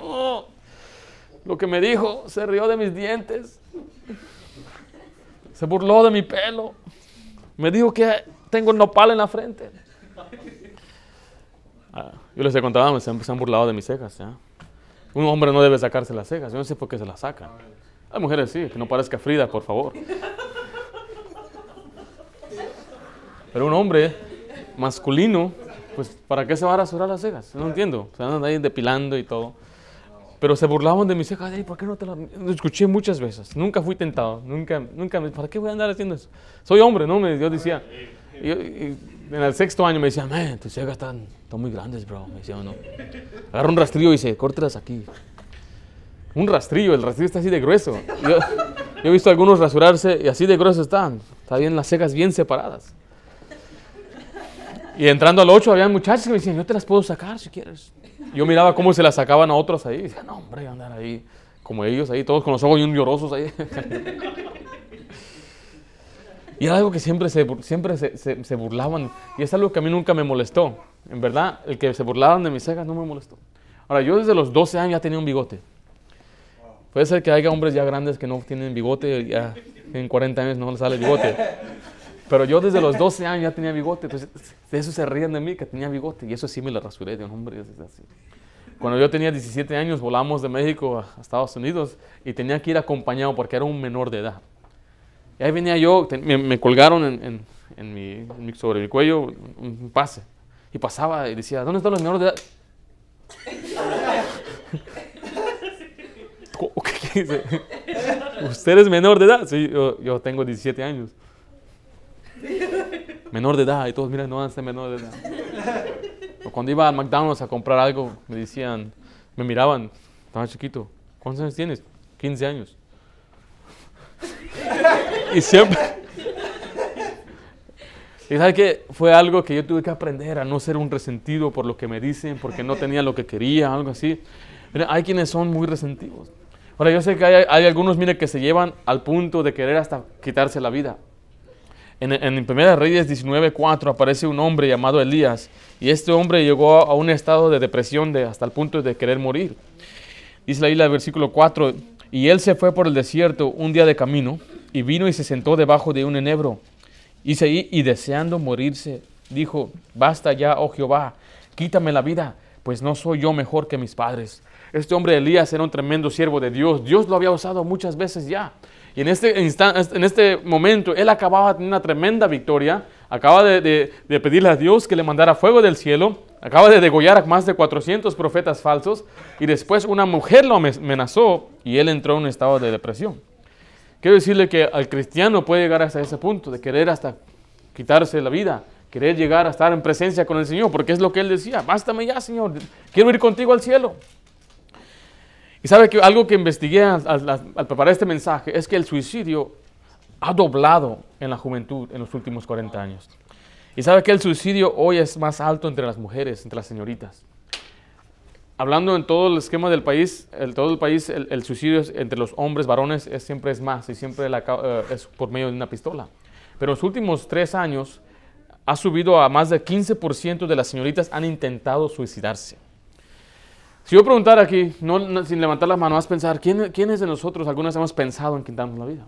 A: Oh, lo que me dijo, se rió de mis dientes. Se burló de mi pelo. Me dijo que tengo nopal en la frente. Ah, yo les he contado, se han, burlado de mis cejas. Un hombre no debe sacarse las cejas. Yo no sé por qué se las sacan. Hay mujeres sí, que no parezca Frida, por favor. Pero un hombre masculino, pues ¿para qué se va a rasurar las cejas? No entiendo. Se andan ahí depilando y todo. Pero se burlaban de mis cejas. Ay, ¿por qué no te las...? Escuché muchas veces. Nunca fui tentado. Nunca, nunca. ¿Para qué voy a andar haciendo eso? Soy hombre, ¿no? Me, decía... y- y en el sexto año me decían, man, tus cejas están, están muy grandes, bro. Me decía uno. Agarra un rastrillo y dice, córtelas aquí. Un rastrillo, el rastrillo está así de grueso. Yo, yo he visto algunos rasurarse y así de grueso están. Está bien las cejas bien separadas. Y entrando al 8 había muchachos que me decían, yo te las puedo sacar si quieres. Yo miraba cómo se las sacaban a otros ahí. Y decía, no, hombre, andar ahí como ellos ahí, todos con los ojos bien llorosos ahí. y era algo que siempre, se, siempre se, se, burlaban. Y es algo que a mí nunca me molestó. En verdad, el que se burlaban de mis cejas no me molestó. Ahora, yo desde los 12 años ya tenía un bigote. Puede ser que haya hombres ya grandes que no tienen bigote, ya en 40 años no les sale bigote. Pero yo desde los 12 años ya tenía bigote, entonces de eso se ríen de mí, que tenía bigote. Y eso sí me lo rasuré, de hombre, es así. Cuando yo tenía 17 años volamos de México a Estados Unidos y tenía que ir acompañado porque era un menor de edad. Y ahí venía yo, me, colgaron en, en, mi, sobre mi cuello un, pase. Y pasaba y decía, ¿dónde están los menores de edad? ¿Qué dice? ¿Usted es menor de edad? Sí, yo, tengo 17 años. Menor de edad, y todos, miran, no van a ser menor de edad cuando iba al McDonald's a comprar algo, me decían, me miraban, estaba chiquito, ¿cuántos años tienes? 15 años. Y siempre... Y sabes que fue algo que yo tuve que aprender a no ser un resentido por lo que me dicen, porque no tenía lo que quería, algo así. hay quienes son muy resentidos. Ahora, yo sé que hay, hay algunos, mire, que se llevan al punto de querer hasta quitarse la vida. En, en 1 Reyes 19.4 aparece un hombre llamado Elías y este hombre llegó a un estado de depresión de, hasta el punto de querer morir. Dice isla del versículo 4, y él se fue por el desierto un día de camino y vino y se sentó debajo de un enebro. Y, se, y deseando morirse, dijo, basta ya, oh Jehová, quítame la vida, pues no soy yo mejor que mis padres. Este hombre Elías era un tremendo siervo de Dios. Dios lo había usado muchas veces ya. Y en este, en este momento él acababa de tener una tremenda victoria, acaba de, pedirle a Dios que le mandara fuego del cielo, acaba de degollar a más de 400 profetas falsos y después una mujer lo amenazó y él entró en un estado de depresión. Quiero decirle que al cristiano puede llegar hasta ese punto de querer hasta quitarse la vida, querer llegar a estar en presencia con el Señor, porque es lo que él decía, bástame ya Señor, quiero ir contigo al cielo. Y sabe que algo que investigué al, preparar este mensaje es que el suicidio ha doblado en la juventud en los últimos 40 años. Y sabe que el suicidio hoy es más alto entre las mujeres, entre las señoritas. Hablando en todo el esquema del país, el, todo el país, el, suicidio entre los hombres varones es, siempre es más y siempre eh, es por medio de una pistola. Pero en los últimos tres años ha subido a más del 15% de las señoritas han intentado suicidarse. Si yo preguntar aquí, no, sin levantar las manos, pensar, ¿quién, ¿quiénes de nosotros algunas hemos pensado en quitarnos la vida?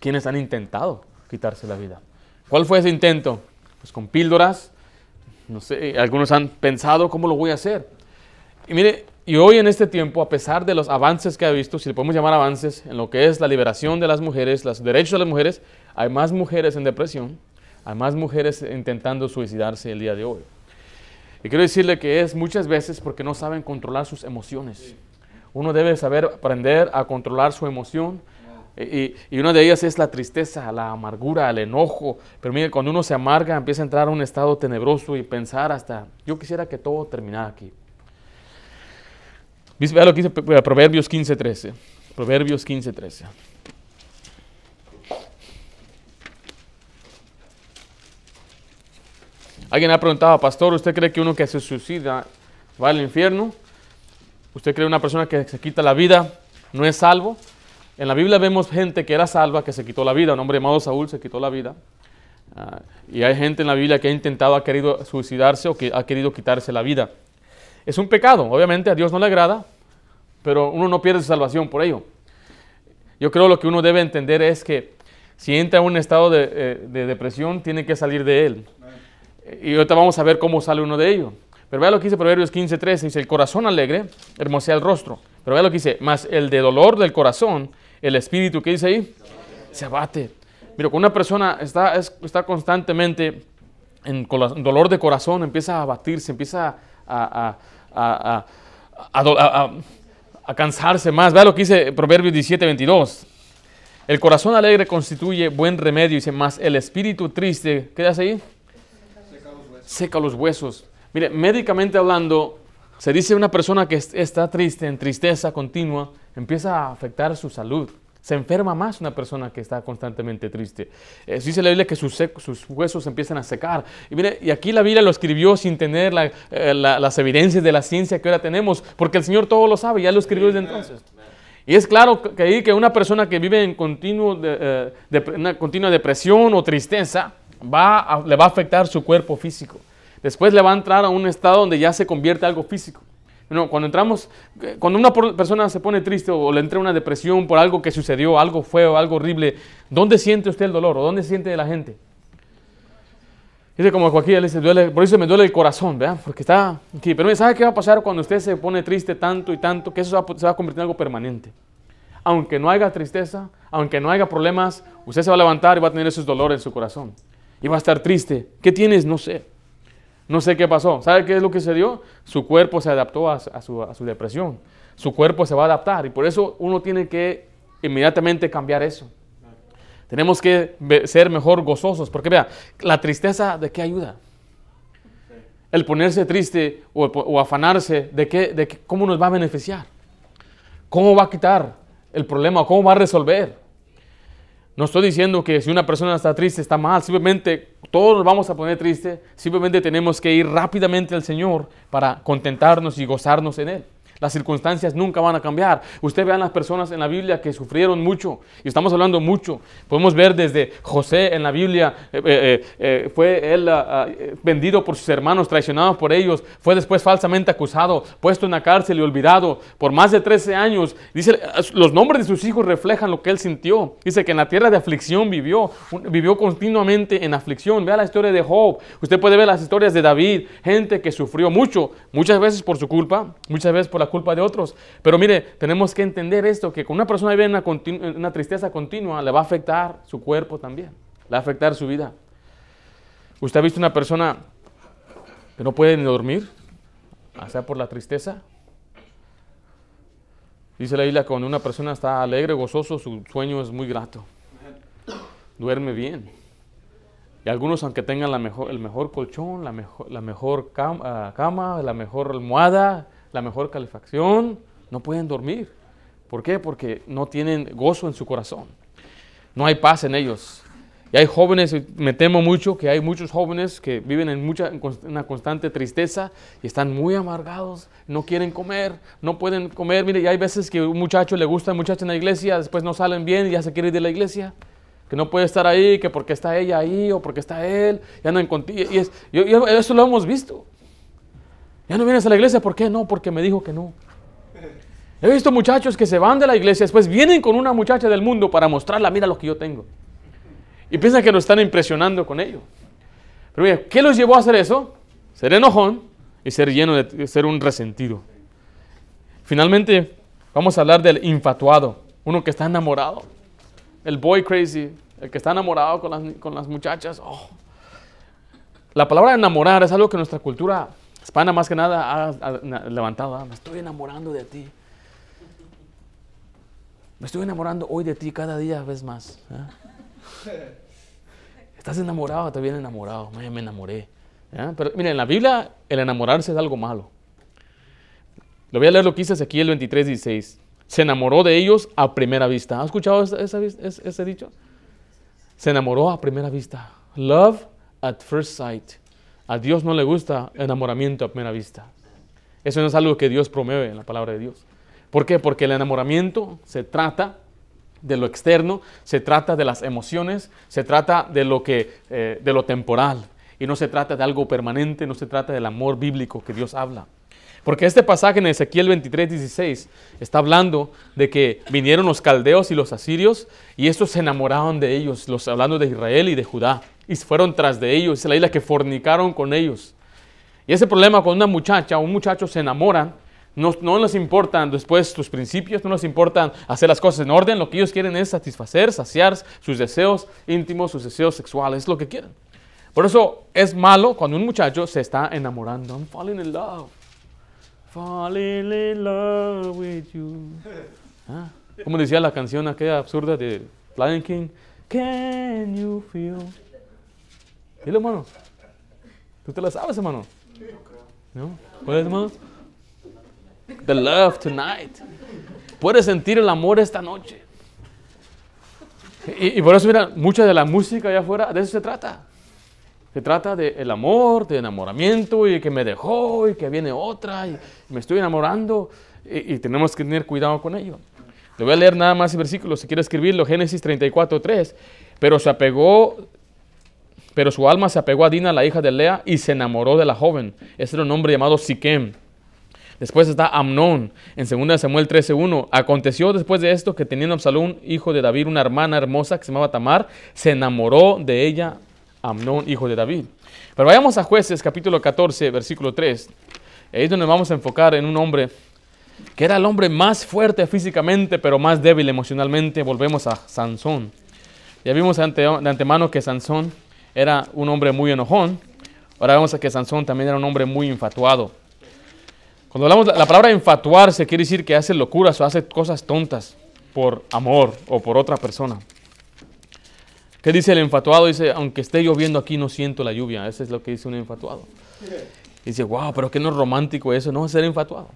A: ¿Quiénes han intentado quitarse la vida? ¿Cuál fue ese intento? Pues con píldoras, no sé, algunos han pensado, ¿cómo lo voy a hacer? Y mire, y hoy en este tiempo, a pesar de los avances que ha visto, si le podemos llamar avances, en lo que es la liberación de las mujeres, los derechos de las mujeres, hay más mujeres en depresión, hay más mujeres intentando suicidarse el día de hoy. Y quiero decirle que es muchas veces porque no saben controlar sus emociones. Uno debe saber aprender a controlar su emoción. Y, una de ellas es la tristeza, la amargura, el enojo. Pero mire, cuando uno se amarga, empieza a entrar a un estado tenebroso y pensar hasta, yo quisiera que todo terminara aquí. Vea lo que dice Proverbios 15.13. Proverbios 15.13. Alguien ha preguntado, pastor, ¿usted cree que uno que se suicida va al infierno? ¿Usted cree que una persona que se quita la vida no es salvo? En la Biblia vemos gente que era salva, que se quitó la vida. Un hombre llamado Saúl se quitó la vida. Ah, y hay gente en la Biblia que ha intentado, ha querido suicidarse o que ha querido quitarse la vida. Es un pecado, obviamente a Dios no le agrada, pero uno no pierde su salvación por ello. Yo creo lo que uno debe entender es que si entra en un estado de, eh, de depresión, tiene que salir de él. Y ahorita vamos a ver cómo sale uno de ellos. Pero vea lo que dice Proverbios 15, 13. Dice, el corazón alegre hermosea el rostro. Pero vea lo que dice, más el de dolor del corazón, el espíritu, ¿qué dice ahí? Se abate. Mira, cuando una persona está, está constantemente en dolor de corazón, empieza a abatirse, empieza a, a, cansarse más. Vea lo que dice Proverbios 17, 22. El corazón alegre constituye buen remedio, dice, más el espíritu triste, ¿qué hace ahí? seca los huesos. Mire, médicamente hablando, se dice una persona que está triste, en tristeza continua, empieza a afectar su salud. Se enferma más una persona que está constantemente triste. Eh, dice la Biblia que sus, sus, huesos empiezan a secar. Y mire, y aquí la Biblia lo escribió sin tener eh, las evidencias de la ciencia que ahora tenemos, porque el Señor todo lo sabe, ya lo escribió desde entonces. Y es claro que, que una persona que vive en eh, una continua depresión o tristeza le va a afectar su cuerpo físico. Después le va a entrar a un estado donde ya se convierte en algo físico. Cuando entramos, cuando una persona se pone triste o le entra una depresión por algo que sucedió, algo feo, algo horrible, ¿dónde siente usted el dolor o dónde siente la gente? Dice como Joaquín, dice, duele, por eso me duele el corazón, ¿verdad? Porque está aquí. Pero ¿sabe qué va a pasar cuando usted se pone triste tanto y tanto? Que eso se va a convertir en algo permanente. Aunque no haya tristeza, aunque no haya problemas, usted se va a levantar y va a tener esos dolores en su corazón. Y va a estar triste. ¿Qué tienes? No sé. No sé qué pasó. ¿Sabe qué es lo que se dio? Su cuerpo se adaptó a, su, depresión. Su cuerpo se va a adaptar y por eso uno tiene que inmediatamente cambiar eso. Tenemos que ser mejor gozosos, porque vea, la tristeza, ¿de qué ayuda? El ponerse triste o, afanarse, ¿de qué, de ¿cómo nos va a beneficiar? ¿Cómo va a quitar el problema? ¿Cómo va a resolver? No estoy diciendo que si una persona está triste está mal, simplemente todos nos vamos a poner triste, simplemente tenemos que ir rápidamente al Señor para contentarnos y gozarnos en Él. Las circunstancias nunca van a cambiar. Usted vean las personas en la Biblia que sufrieron mucho, y estamos hablando mucho. Podemos ver desde José en la Biblia, eh, eh, eh, fue él ah, ah, vendido por sus hermanos, traicionado por ellos, fue después falsamente acusado, puesto en la cárcel y olvidado por más de 13 años. Dice, los nombres de sus hijos reflejan lo que él sintió. Dice que en la tierra de aflicción vivió, vivió continuamente en aflicción. Vea la historia de Job. Usted puede ver las historias de David, gente que sufrió mucho, muchas veces por su culpa, muchas veces por la culpa de otros. Pero mire, tenemos que entender esto, que con una persona vive en una, tristeza continua, le va a afectar su cuerpo también, le va a afectar su vida. ¿Usted ha visto una persona que no puede ni dormir, sea por la tristeza? Dice la isla, cuando una persona está alegre, gozoso, su sueño es muy grato. Duerme bien. Y algunos, aunque tengan la mejor, el mejor colchón, la mejor, la mejor cama, cama, la mejor almohada, la mejor calefacción, no pueden dormir. ¿Por qué? Porque no tienen gozo en su corazón. No hay paz en ellos. Y hay jóvenes, me temo mucho que hay muchos jóvenes que viven en mucha, una constante tristeza y están muy amargados, no quieren comer, no pueden comer. Mire, y hay veces que un muchacho le gusta a muchacho en la iglesia, después no salen bien y ya se quiere ir de la iglesia. Que no puede estar ahí, que porque está ella ahí o porque está él, ya no. Y es, eso lo hemos visto. Ya no vienes a la iglesia, ¿por qué? No, porque me dijo que no. He visto muchachos que se van de la iglesia, después vienen con una muchacha del mundo para mostrarla, mira lo que yo tengo. Y piensan que nos están impresionando con ello. Pero mira, ¿qué los llevó a hacer eso? Ser enojón y ser lleno de ser un resentido. Finalmente, vamos a hablar del infatuado, uno que está enamorado. El boy crazy, el que está enamorado con las, con las muchachas. Oh. La palabra enamorar es algo que nuestra cultura Hispana más que nada ha, levantado, ah, me estoy enamorando de ti. Me estoy enamorando hoy de ti cada día vez más. ¿ah? Estás enamorado, te viene enamorado. Me, enamoré. Pero miren, en la Biblia el enamorarse es algo malo. Le voy a leer lo que dice aquí el 23, 16. Se enamoró de ellos a primera vista. ¿Has escuchado ese dicho? Se enamoró a primera vista. Love at first sight. A Dios no le gusta enamoramiento a primera vista. Eso no es algo que Dios promueve en la palabra de Dios. ¿Por qué? Porque el enamoramiento se trata de lo externo, se trata de las emociones, se trata de lo, que, eh, de lo temporal y no se trata de algo permanente, no se trata del amor bíblico que Dios habla. Porque este pasaje en Ezequiel 23, 16 está hablando de que vinieron los caldeos y los asirios y estos se enamoraron de ellos, los, hablando de Israel y de Judá y fueron tras de ellos. Es la isla que fornicaron con ellos. Y ese problema cuando una muchacha o un muchacho se enamoran, no, no les importan después tus principios, no les importan hacer las cosas en orden, lo que ellos quieren es satisfacer, saciar sus deseos íntimos, sus deseos sexuales, es lo que quieren. Por eso es malo cuando un muchacho se está enamorando. I'm falling in love. Falling in love with you. ¿Ah? Como decía la canción aquella absurda de Lion King. Can you feel? Dile, hermano. ¿Tú te la sabes, hermano? ¿No? ¿Cuál es, hermano? The love tonight. Puedes sentir el amor esta noche. Y, y por eso, mira, mucha de la música allá afuera, de eso se trata. Se trata del amor, de enamoramiento y que me dejó y que viene otra y me estoy enamorando y, y tenemos que tener cuidado con ello. Le voy a leer nada más el versículo, si quiere escribirlo, Génesis 34, 3. Pero se apegó, pero su alma se apegó a Dina, la hija de Lea, y se enamoró de la joven. Ese era un hombre llamado Siquem. Después está Amnón, en 2 Samuel 13:1. Aconteció después de esto que teniendo Absalón, hijo de David, una hermana hermosa que se llamaba Tamar, se enamoró de ella Amnón, hijo de David. Pero vayamos a Jueces, capítulo 14, versículo 3. Ahí es donde vamos a enfocar en un hombre que era el hombre más fuerte físicamente, pero más débil emocionalmente. Volvemos a Sansón. Ya vimos de antemano que Sansón era un hombre muy enojón. Ahora vemos que Sansón también era un hombre muy infatuado. Cuando hablamos, la palabra infatuarse quiere decir que hace locuras o hace cosas tontas por amor o por otra persona. ¿Qué dice el infatuado? Dice, aunque esté lloviendo aquí no siento la lluvia. Eso es lo que dice un infatuado. dice, wow, pero qué no es romántico eso. No es ser infatuado.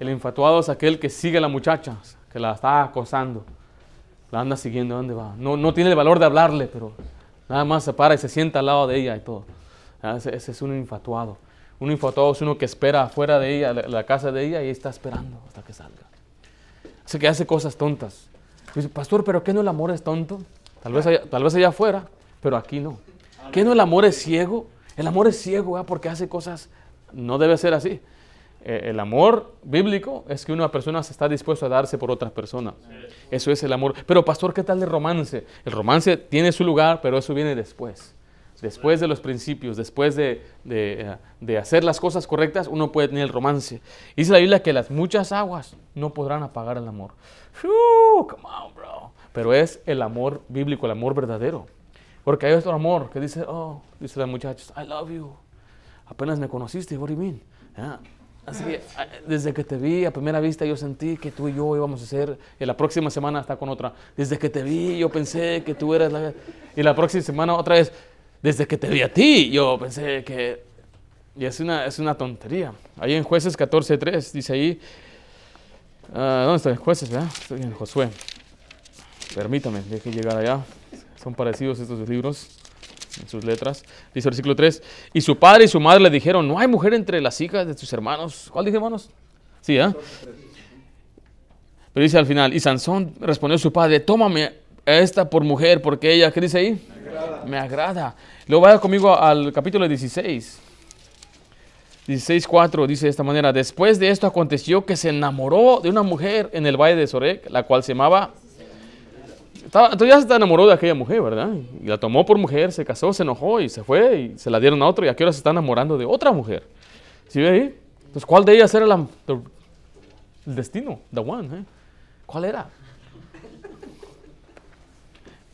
A: El infatuado es aquel que sigue a la muchacha, que la está acosando. La anda siguiendo, ¿dónde va? No, no tiene el valor de hablarle, pero nada más se para y se sienta al lado de ella y todo. Ah, ese, es un infatuado. Un infatuado es uno que espera afuera de ella, la, casa de ella, y está esperando hasta que salga. Así que hace cosas tontas. Dice, pastor, ¿pero qué no el amor es tonto? Tal vez allá, tal vez allá afuera, pero aquí no. ¿Qué no el amor es ciego? El amor es ciego ¿verdad? porque hace cosas, no debe ser así. Eh, el amor bíblico es que una persona se está dispuesta a darse por otra persona. Eso es el amor. Pero pastor, ¿qué tal el romance? El romance tiene su lugar, pero eso viene después. Después de los principios, después de, de, eh, hacer las cosas correctas, uno puede tener el romance. Dice la Biblia que las muchas aguas no podrán apagar el amor. Pero es el amor bíblico, el amor verdadero. Porque hay otro amor que dice, oh, dice la muchacha, I love you. Apenas me conociste, what do you mean? Yeah. Que ah, desde que te vi a primera vista yo sentí que tú y yo íbamos a ser, y la próxima semana está con otra. Desde que te vi yo pensé que tú eras la... Y la próxima semana otra vez, desde que te vi a ti yo pensé que... Y es una, es una tontería. Ahí en jueces 14.3 dice ahí, uh, ¿dónde está? Jueces, ¿verdad? Estoy en Josué. Permítame, deje llegar allá. Son parecidos estos libros en sus letras. Dice el versículo 3, y su padre y su madre le dijeron, no hay mujer entre las hijas de tus hermanos. ¿Cuál dije, hermanos? Sí, ¿eh? Pero dice al final, y Sansón respondió a su padre, tómame a esta por mujer, porque ella, ¿qué dice ahí? Me agrada. Me agrada. Luego vaya conmigo al capítulo 16. 16.4 dice de esta manera, después de esto aconteció que se enamoró de una mujer en el valle de Sorek, la cual se llamaba estaba, entonces ya se enamoró de aquella mujer, ¿verdad? Y la tomó por mujer, se casó, se enojó y se fue y se la dieron a otro y aquí ahora se está enamorando de otra mujer. ¿Sí ve ahí? Entonces, ¿cuál de ellas era el destino? The one, ¿eh? ¿Cuál era?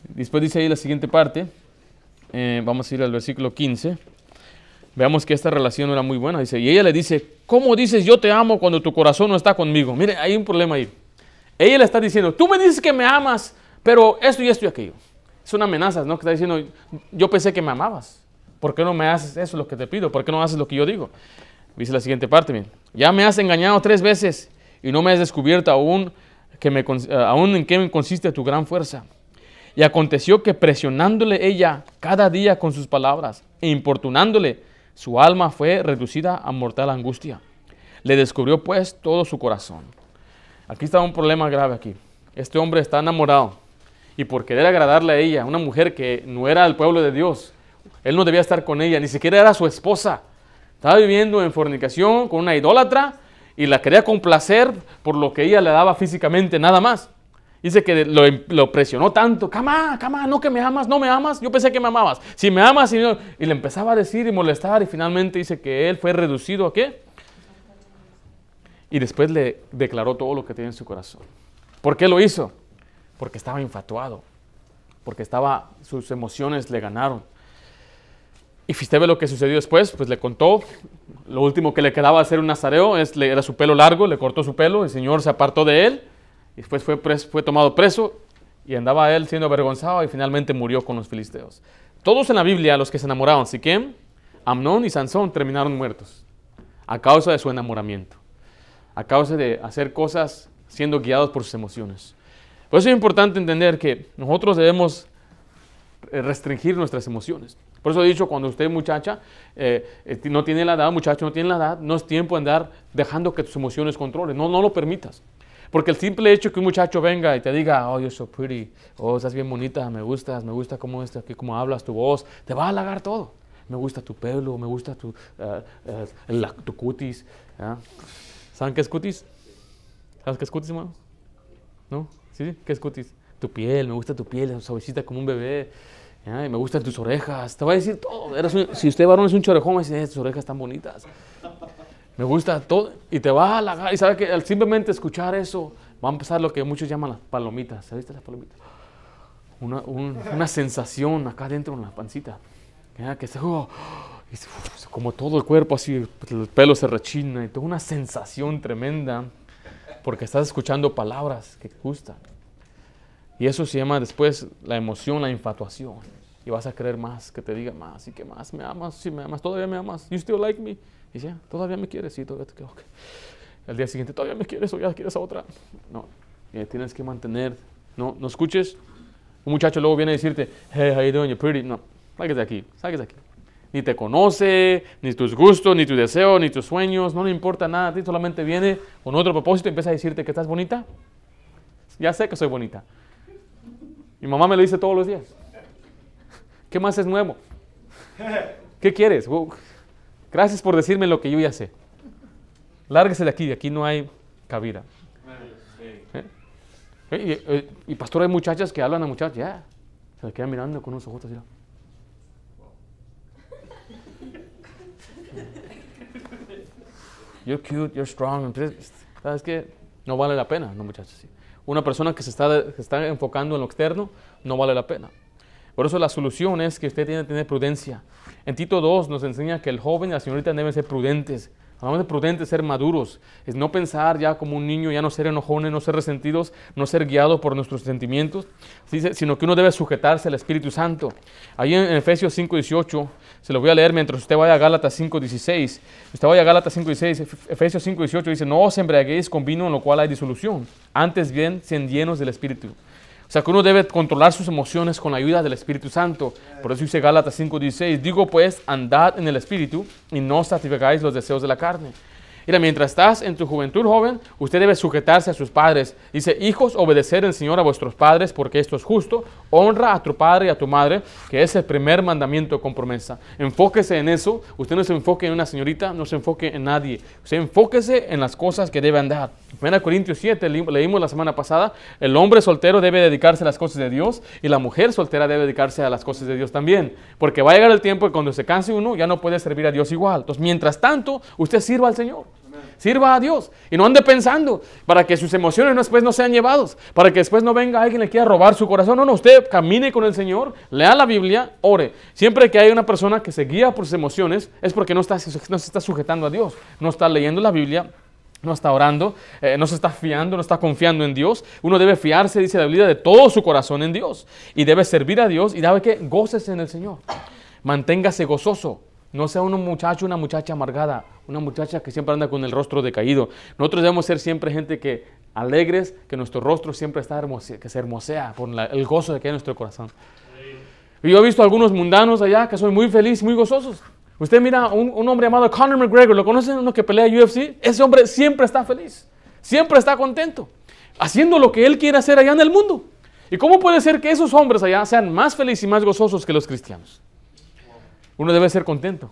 A: Después dice ahí la siguiente parte, eh, vamos a ir al versículo 15. Veamos que esta relación era muy buena. Dice, y ella le dice, ¿cómo dices yo te amo cuando tu corazón no está conmigo? Mire, hay un problema ahí. Ella le está diciendo, tú me dices que me amas, pero esto y esto y aquello. Es una amenaza, ¿no? Que está diciendo, yo pensé que me amabas. ¿Por qué no me haces eso lo que te pido? ¿Por qué no haces lo que yo digo? Dice la siguiente parte, bien. Ya me has engañado tres veces y no me has descubierto aún, que me, aún en qué consiste tu gran fuerza. Y aconteció que presionándole ella cada día con sus palabras e importunándole, su alma fue reducida a mortal angustia. Le descubrió pues todo su corazón. Aquí está un problema grave aquí. Este hombre está enamorado y por querer agradarle a ella, una mujer que no era del pueblo de Dios, él no debía estar con ella, ni siquiera era su esposa. Estaba viviendo en fornicación con una idólatra y la quería complacer por lo que ella le daba físicamente, nada más. Dice que lo, presionó tanto, cama, cama, no que me amas, no me amas, yo pensé que me amabas. Si me amas, y, y le empezaba a decir y molestar y finalmente dice que él fue reducido a qué? Y después le declaró todo lo que tiene en su corazón. ¿Por qué lo hizo? Porque estaba infatuado, porque estaba, sus emociones le ganaron. Y ve lo que sucedió después, pues le contó, lo último que le quedaba hacer un nazareo es, era su pelo largo, le cortó su pelo, el Señor se apartó de él, después fue, fue tomado preso, y andaba él siendo avergonzado, y finalmente murió con los filisteos. Todos en la Biblia, los que se enamoraron, Siquem, Amnón y Sansón, terminaron muertos, a causa de su enamoramiento, a causa de hacer cosas siendo guiados por sus emociones. Por eso es importante entender que nosotros debemos eh, restringir nuestras emociones. Por eso he dicho, cuando usted muchacha eh, eh, no tiene la edad, muchacho no tiene la edad, no es tiempo de andar dejando que tus emociones controlen. No, no lo permitas. Porque el simple hecho que un muchacho venga y te diga, oh, you're so pretty, oh, estás bien bonita, me gustas, me gusta cómo, estás, cómo hablas, tu voz, te va a halagar todo. Me gusta tu pelo, me gusta tu, tu cutis. ¿Saben qué es cutis? ¿Sabes qué es cutis, hermano? ¿No? ¿Sí? ¿Qué es cutis? Tu piel, me gusta tu piel, suavecita como un bebé. me gustan tus orejas. Te va a decir todo. si usted varón es un chorejón, me dice, tus orejas están bonitas. Me gusta todo. Y te va a halagar. Y sabe que al simplemente escuchar eso, va a empezar lo que muchos llaman las palomitas. ¿Sabes las palomitas? Una, una sensación acá dentro en la pancita. Que se, oh, como todo el cuerpo así, el pelo se rechina y toda una sensación tremenda porque estás escuchando palabras que te gustan. Y eso se llama después la emoción, la infatuación. Y vas a querer más, que te diga más y que más. Me amas, sí me amas, todavía me amas. You still like me. Y dice, todavía me quieres, sí, todavía te quiero. El día siguiente, todavía me quieres o ya quieres a otra. No, y tienes que mantener. No, no escuches. Un muchacho luego viene a decirte, hey, how you doing, you're pretty. No, sáquese de aquí, sáquese de aquí ni te conoce, ni tus gustos, ni tu deseo, ni tus sueños, no le importa nada a ti, solamente viene con otro propósito y empieza a decirte que estás bonita. Ya sé que soy bonita. Mi mamá me lo dice todos los días. ¿Qué más es nuevo? ¿Qué quieres? gracias por decirme lo que yo ya sé. Lárguese de aquí, de aquí no hay cabida. ¿Eh? Y, pastor, hay muchachas que hablan a muchachas, ya. Se le quedan mirando con unos ojos así. You're cute, you're strong. ¿sabes qué? No vale la pena, no muchachos. Una persona que se está, está enfocando en lo externo, no vale la pena. Por eso la solución es que usted tiene que tener prudencia. En Tito 2 nos enseña que el joven y la señorita deben ser prudentes. Hablamos de prudentes, ser maduros. Es no pensar ya como un niño, ya no ser enojones, no ser resentidos, no ser guiados por nuestros sentimientos, sino que uno debe sujetarse al Espíritu Santo. Ahí en Efesios 5.18, se lo voy a leer mientras usted vaya a Gálatas 5.16. Usted vaya a Gálatas 5.16, Efesios 5.18 dice, no os embriaguéis con vino en lo cual hay disolución, antes bien sean llenos del Espíritu. O sea que uno debe controlar sus emociones con la ayuda del Espíritu Santo. Por eso dice Gálatas 5:16, digo pues, andad en el Espíritu y no satisfagáis los deseos de la carne. Mira, mientras estás en tu juventud joven, usted debe sujetarse a sus padres. Dice, hijos, obedecer el Señor a vuestros padres, porque esto es justo. Honra a tu padre y a tu madre, que es el primer mandamiento con promesa. Enfóquese en eso. Usted no se enfoque en una señorita, no se enfoque en nadie. Usted enfóquese en las cosas que debe andar. 1 Corintios 7, leímos la semana pasada, el hombre soltero debe dedicarse a las cosas de Dios y la mujer soltera debe dedicarse a las cosas de Dios también. Porque va a llegar el tiempo que cuando se canse uno ya no puede servir a Dios igual. Entonces, mientras tanto, usted sirva al Señor. Sirva a Dios y no ande pensando para que sus emociones después no sean llevados, para que después no venga alguien le quiera robar su corazón. No, no, usted camine con el Señor, lea la Biblia, ore. Siempre que hay una persona que se guía por sus emociones es porque no, está, no se está sujetando a Dios, no está leyendo la Biblia, no está orando, eh, no se está fiando, no está confiando en Dios. Uno debe fiarse, dice la Biblia, de todo su corazón en Dios y debe servir a Dios y debe que goces en el Señor. Manténgase gozoso. No sea un muchacho, una muchacha amargada, una muchacha que siempre anda con el rostro decaído. Nosotros debemos ser siempre gente que alegres, que nuestro rostro siempre está que se hermosea por el gozo de que hay en nuestro corazón. Y yo he visto algunos mundanos allá que son muy felices, muy gozosos. Usted mira un, un hombre llamado Conor McGregor, ¿lo conocen? Uno que pelea UFC. Ese hombre siempre está feliz, siempre está contento, haciendo lo que él quiere hacer allá en el mundo. ¿Y cómo puede ser que esos hombres allá sean más felices y más gozosos que los cristianos? Uno debe ser contento.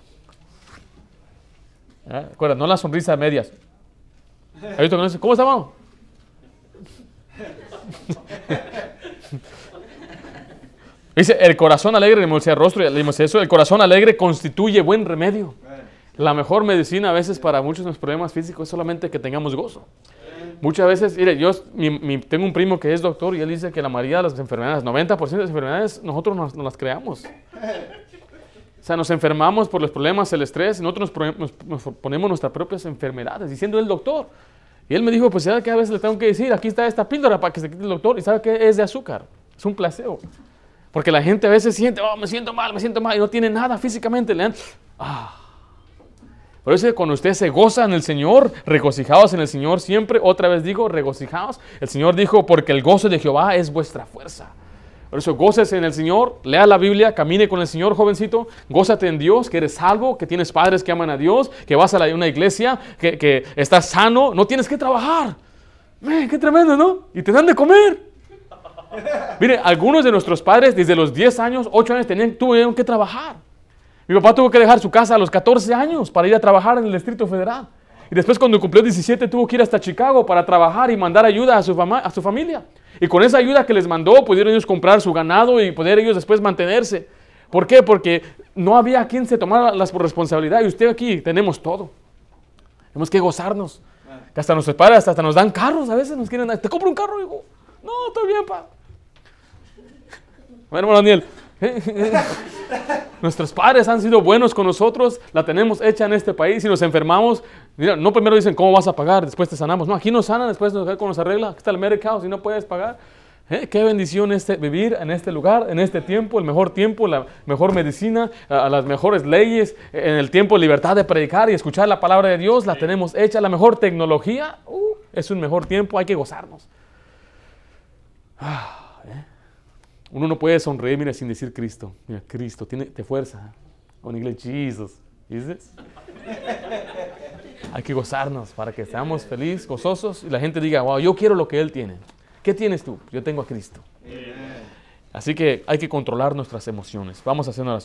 A: ¿Eh? no la sonrisa de medias. ¿Cómo estamos? Dice, el corazón alegre, el rostro, eso, el corazón alegre constituye buen remedio. La mejor medicina a veces para muchos de los problemas físicos es solamente que tengamos gozo. Muchas veces, mire, yo tengo un primo que es doctor y él dice que la mayoría de las enfermedades, 90% de las enfermedades, nosotros nos las creamos. O sea, nos enfermamos por los problemas, el estrés, nosotros nos, ponemos nuestras propias enfermedades, diciendo el doctor. Y él me dijo, pues ¿sabe qué a veces le tengo que decir? Aquí está esta píldora para que se quite el doctor. ¿Y sabe qué? Es de azúcar. Es un placebo. Porque la gente a veces siente, oh, me siento mal, me siento mal, y no tiene nada físicamente. Le dan, ah. Por eso cuando usted se goza en el Señor, regocijados en el Señor siempre, otra vez digo, regocijados. El Señor dijo, porque el gozo de Jehová es vuestra fuerza. Por eso gócese en el Señor, lea la Biblia, camine con el Señor, jovencito, gózate en Dios, que eres salvo, que tienes padres que aman a Dios, que vas a la- una iglesia, que, que estás sano, no tienes que trabajar. Man, qué tremendo, ¿no? Y te dan de comer. Mire, algunos de nuestros padres desde los 10 años, 8 años tenían, tuvieron que trabajar. Mi papá tuvo que dejar su casa a los 14 años para ir a trabajar en el Distrito Federal. Y después cuando cumplió 17 tuvo que ir hasta Chicago para trabajar y mandar ayuda a su, a su familia. Y con esa ayuda que les mandó pudieron ellos comprar su ganado y poder ellos después mantenerse. ¿Por qué? Porque no había quien se tomara las responsabilidades. Y usted aquí tenemos todo. Tenemos que gozarnos. Que hasta nuestros padres hasta nos dan carros. A veces nos quieren dar. ¿Te compro un carro? hijo? No, estoy bien, pa. Bueno, hermano Daniel. Nuestros padres han sido buenos con nosotros, la tenemos hecha en este país y nos enfermamos. Mira, no primero dicen cómo vas a pagar, después te sanamos. No, aquí nos sanan, después nos nos arregla. Aquí está el mercado, si no puedes pagar. ¿Eh? Qué bendición este, vivir en este lugar, en este tiempo, el mejor tiempo, la mejor medicina, a, a las mejores leyes, en el tiempo de libertad de predicar y escuchar la palabra de Dios, la tenemos hecha, la mejor tecnología. Uh, es un mejor tiempo, hay que gozarnos. Ah, ¿eh? Uno no puede sonreír, mira, sin decir Cristo. Mira, Cristo, tiene, te fuerza. Only Jesus. Is this? Hay que gozarnos para que seamos felices, gozosos y la gente diga, wow, yo quiero lo que Él tiene. ¿Qué tienes tú? Yo tengo a Cristo. Así que hay que controlar nuestras emociones. Vamos a hacer una oración.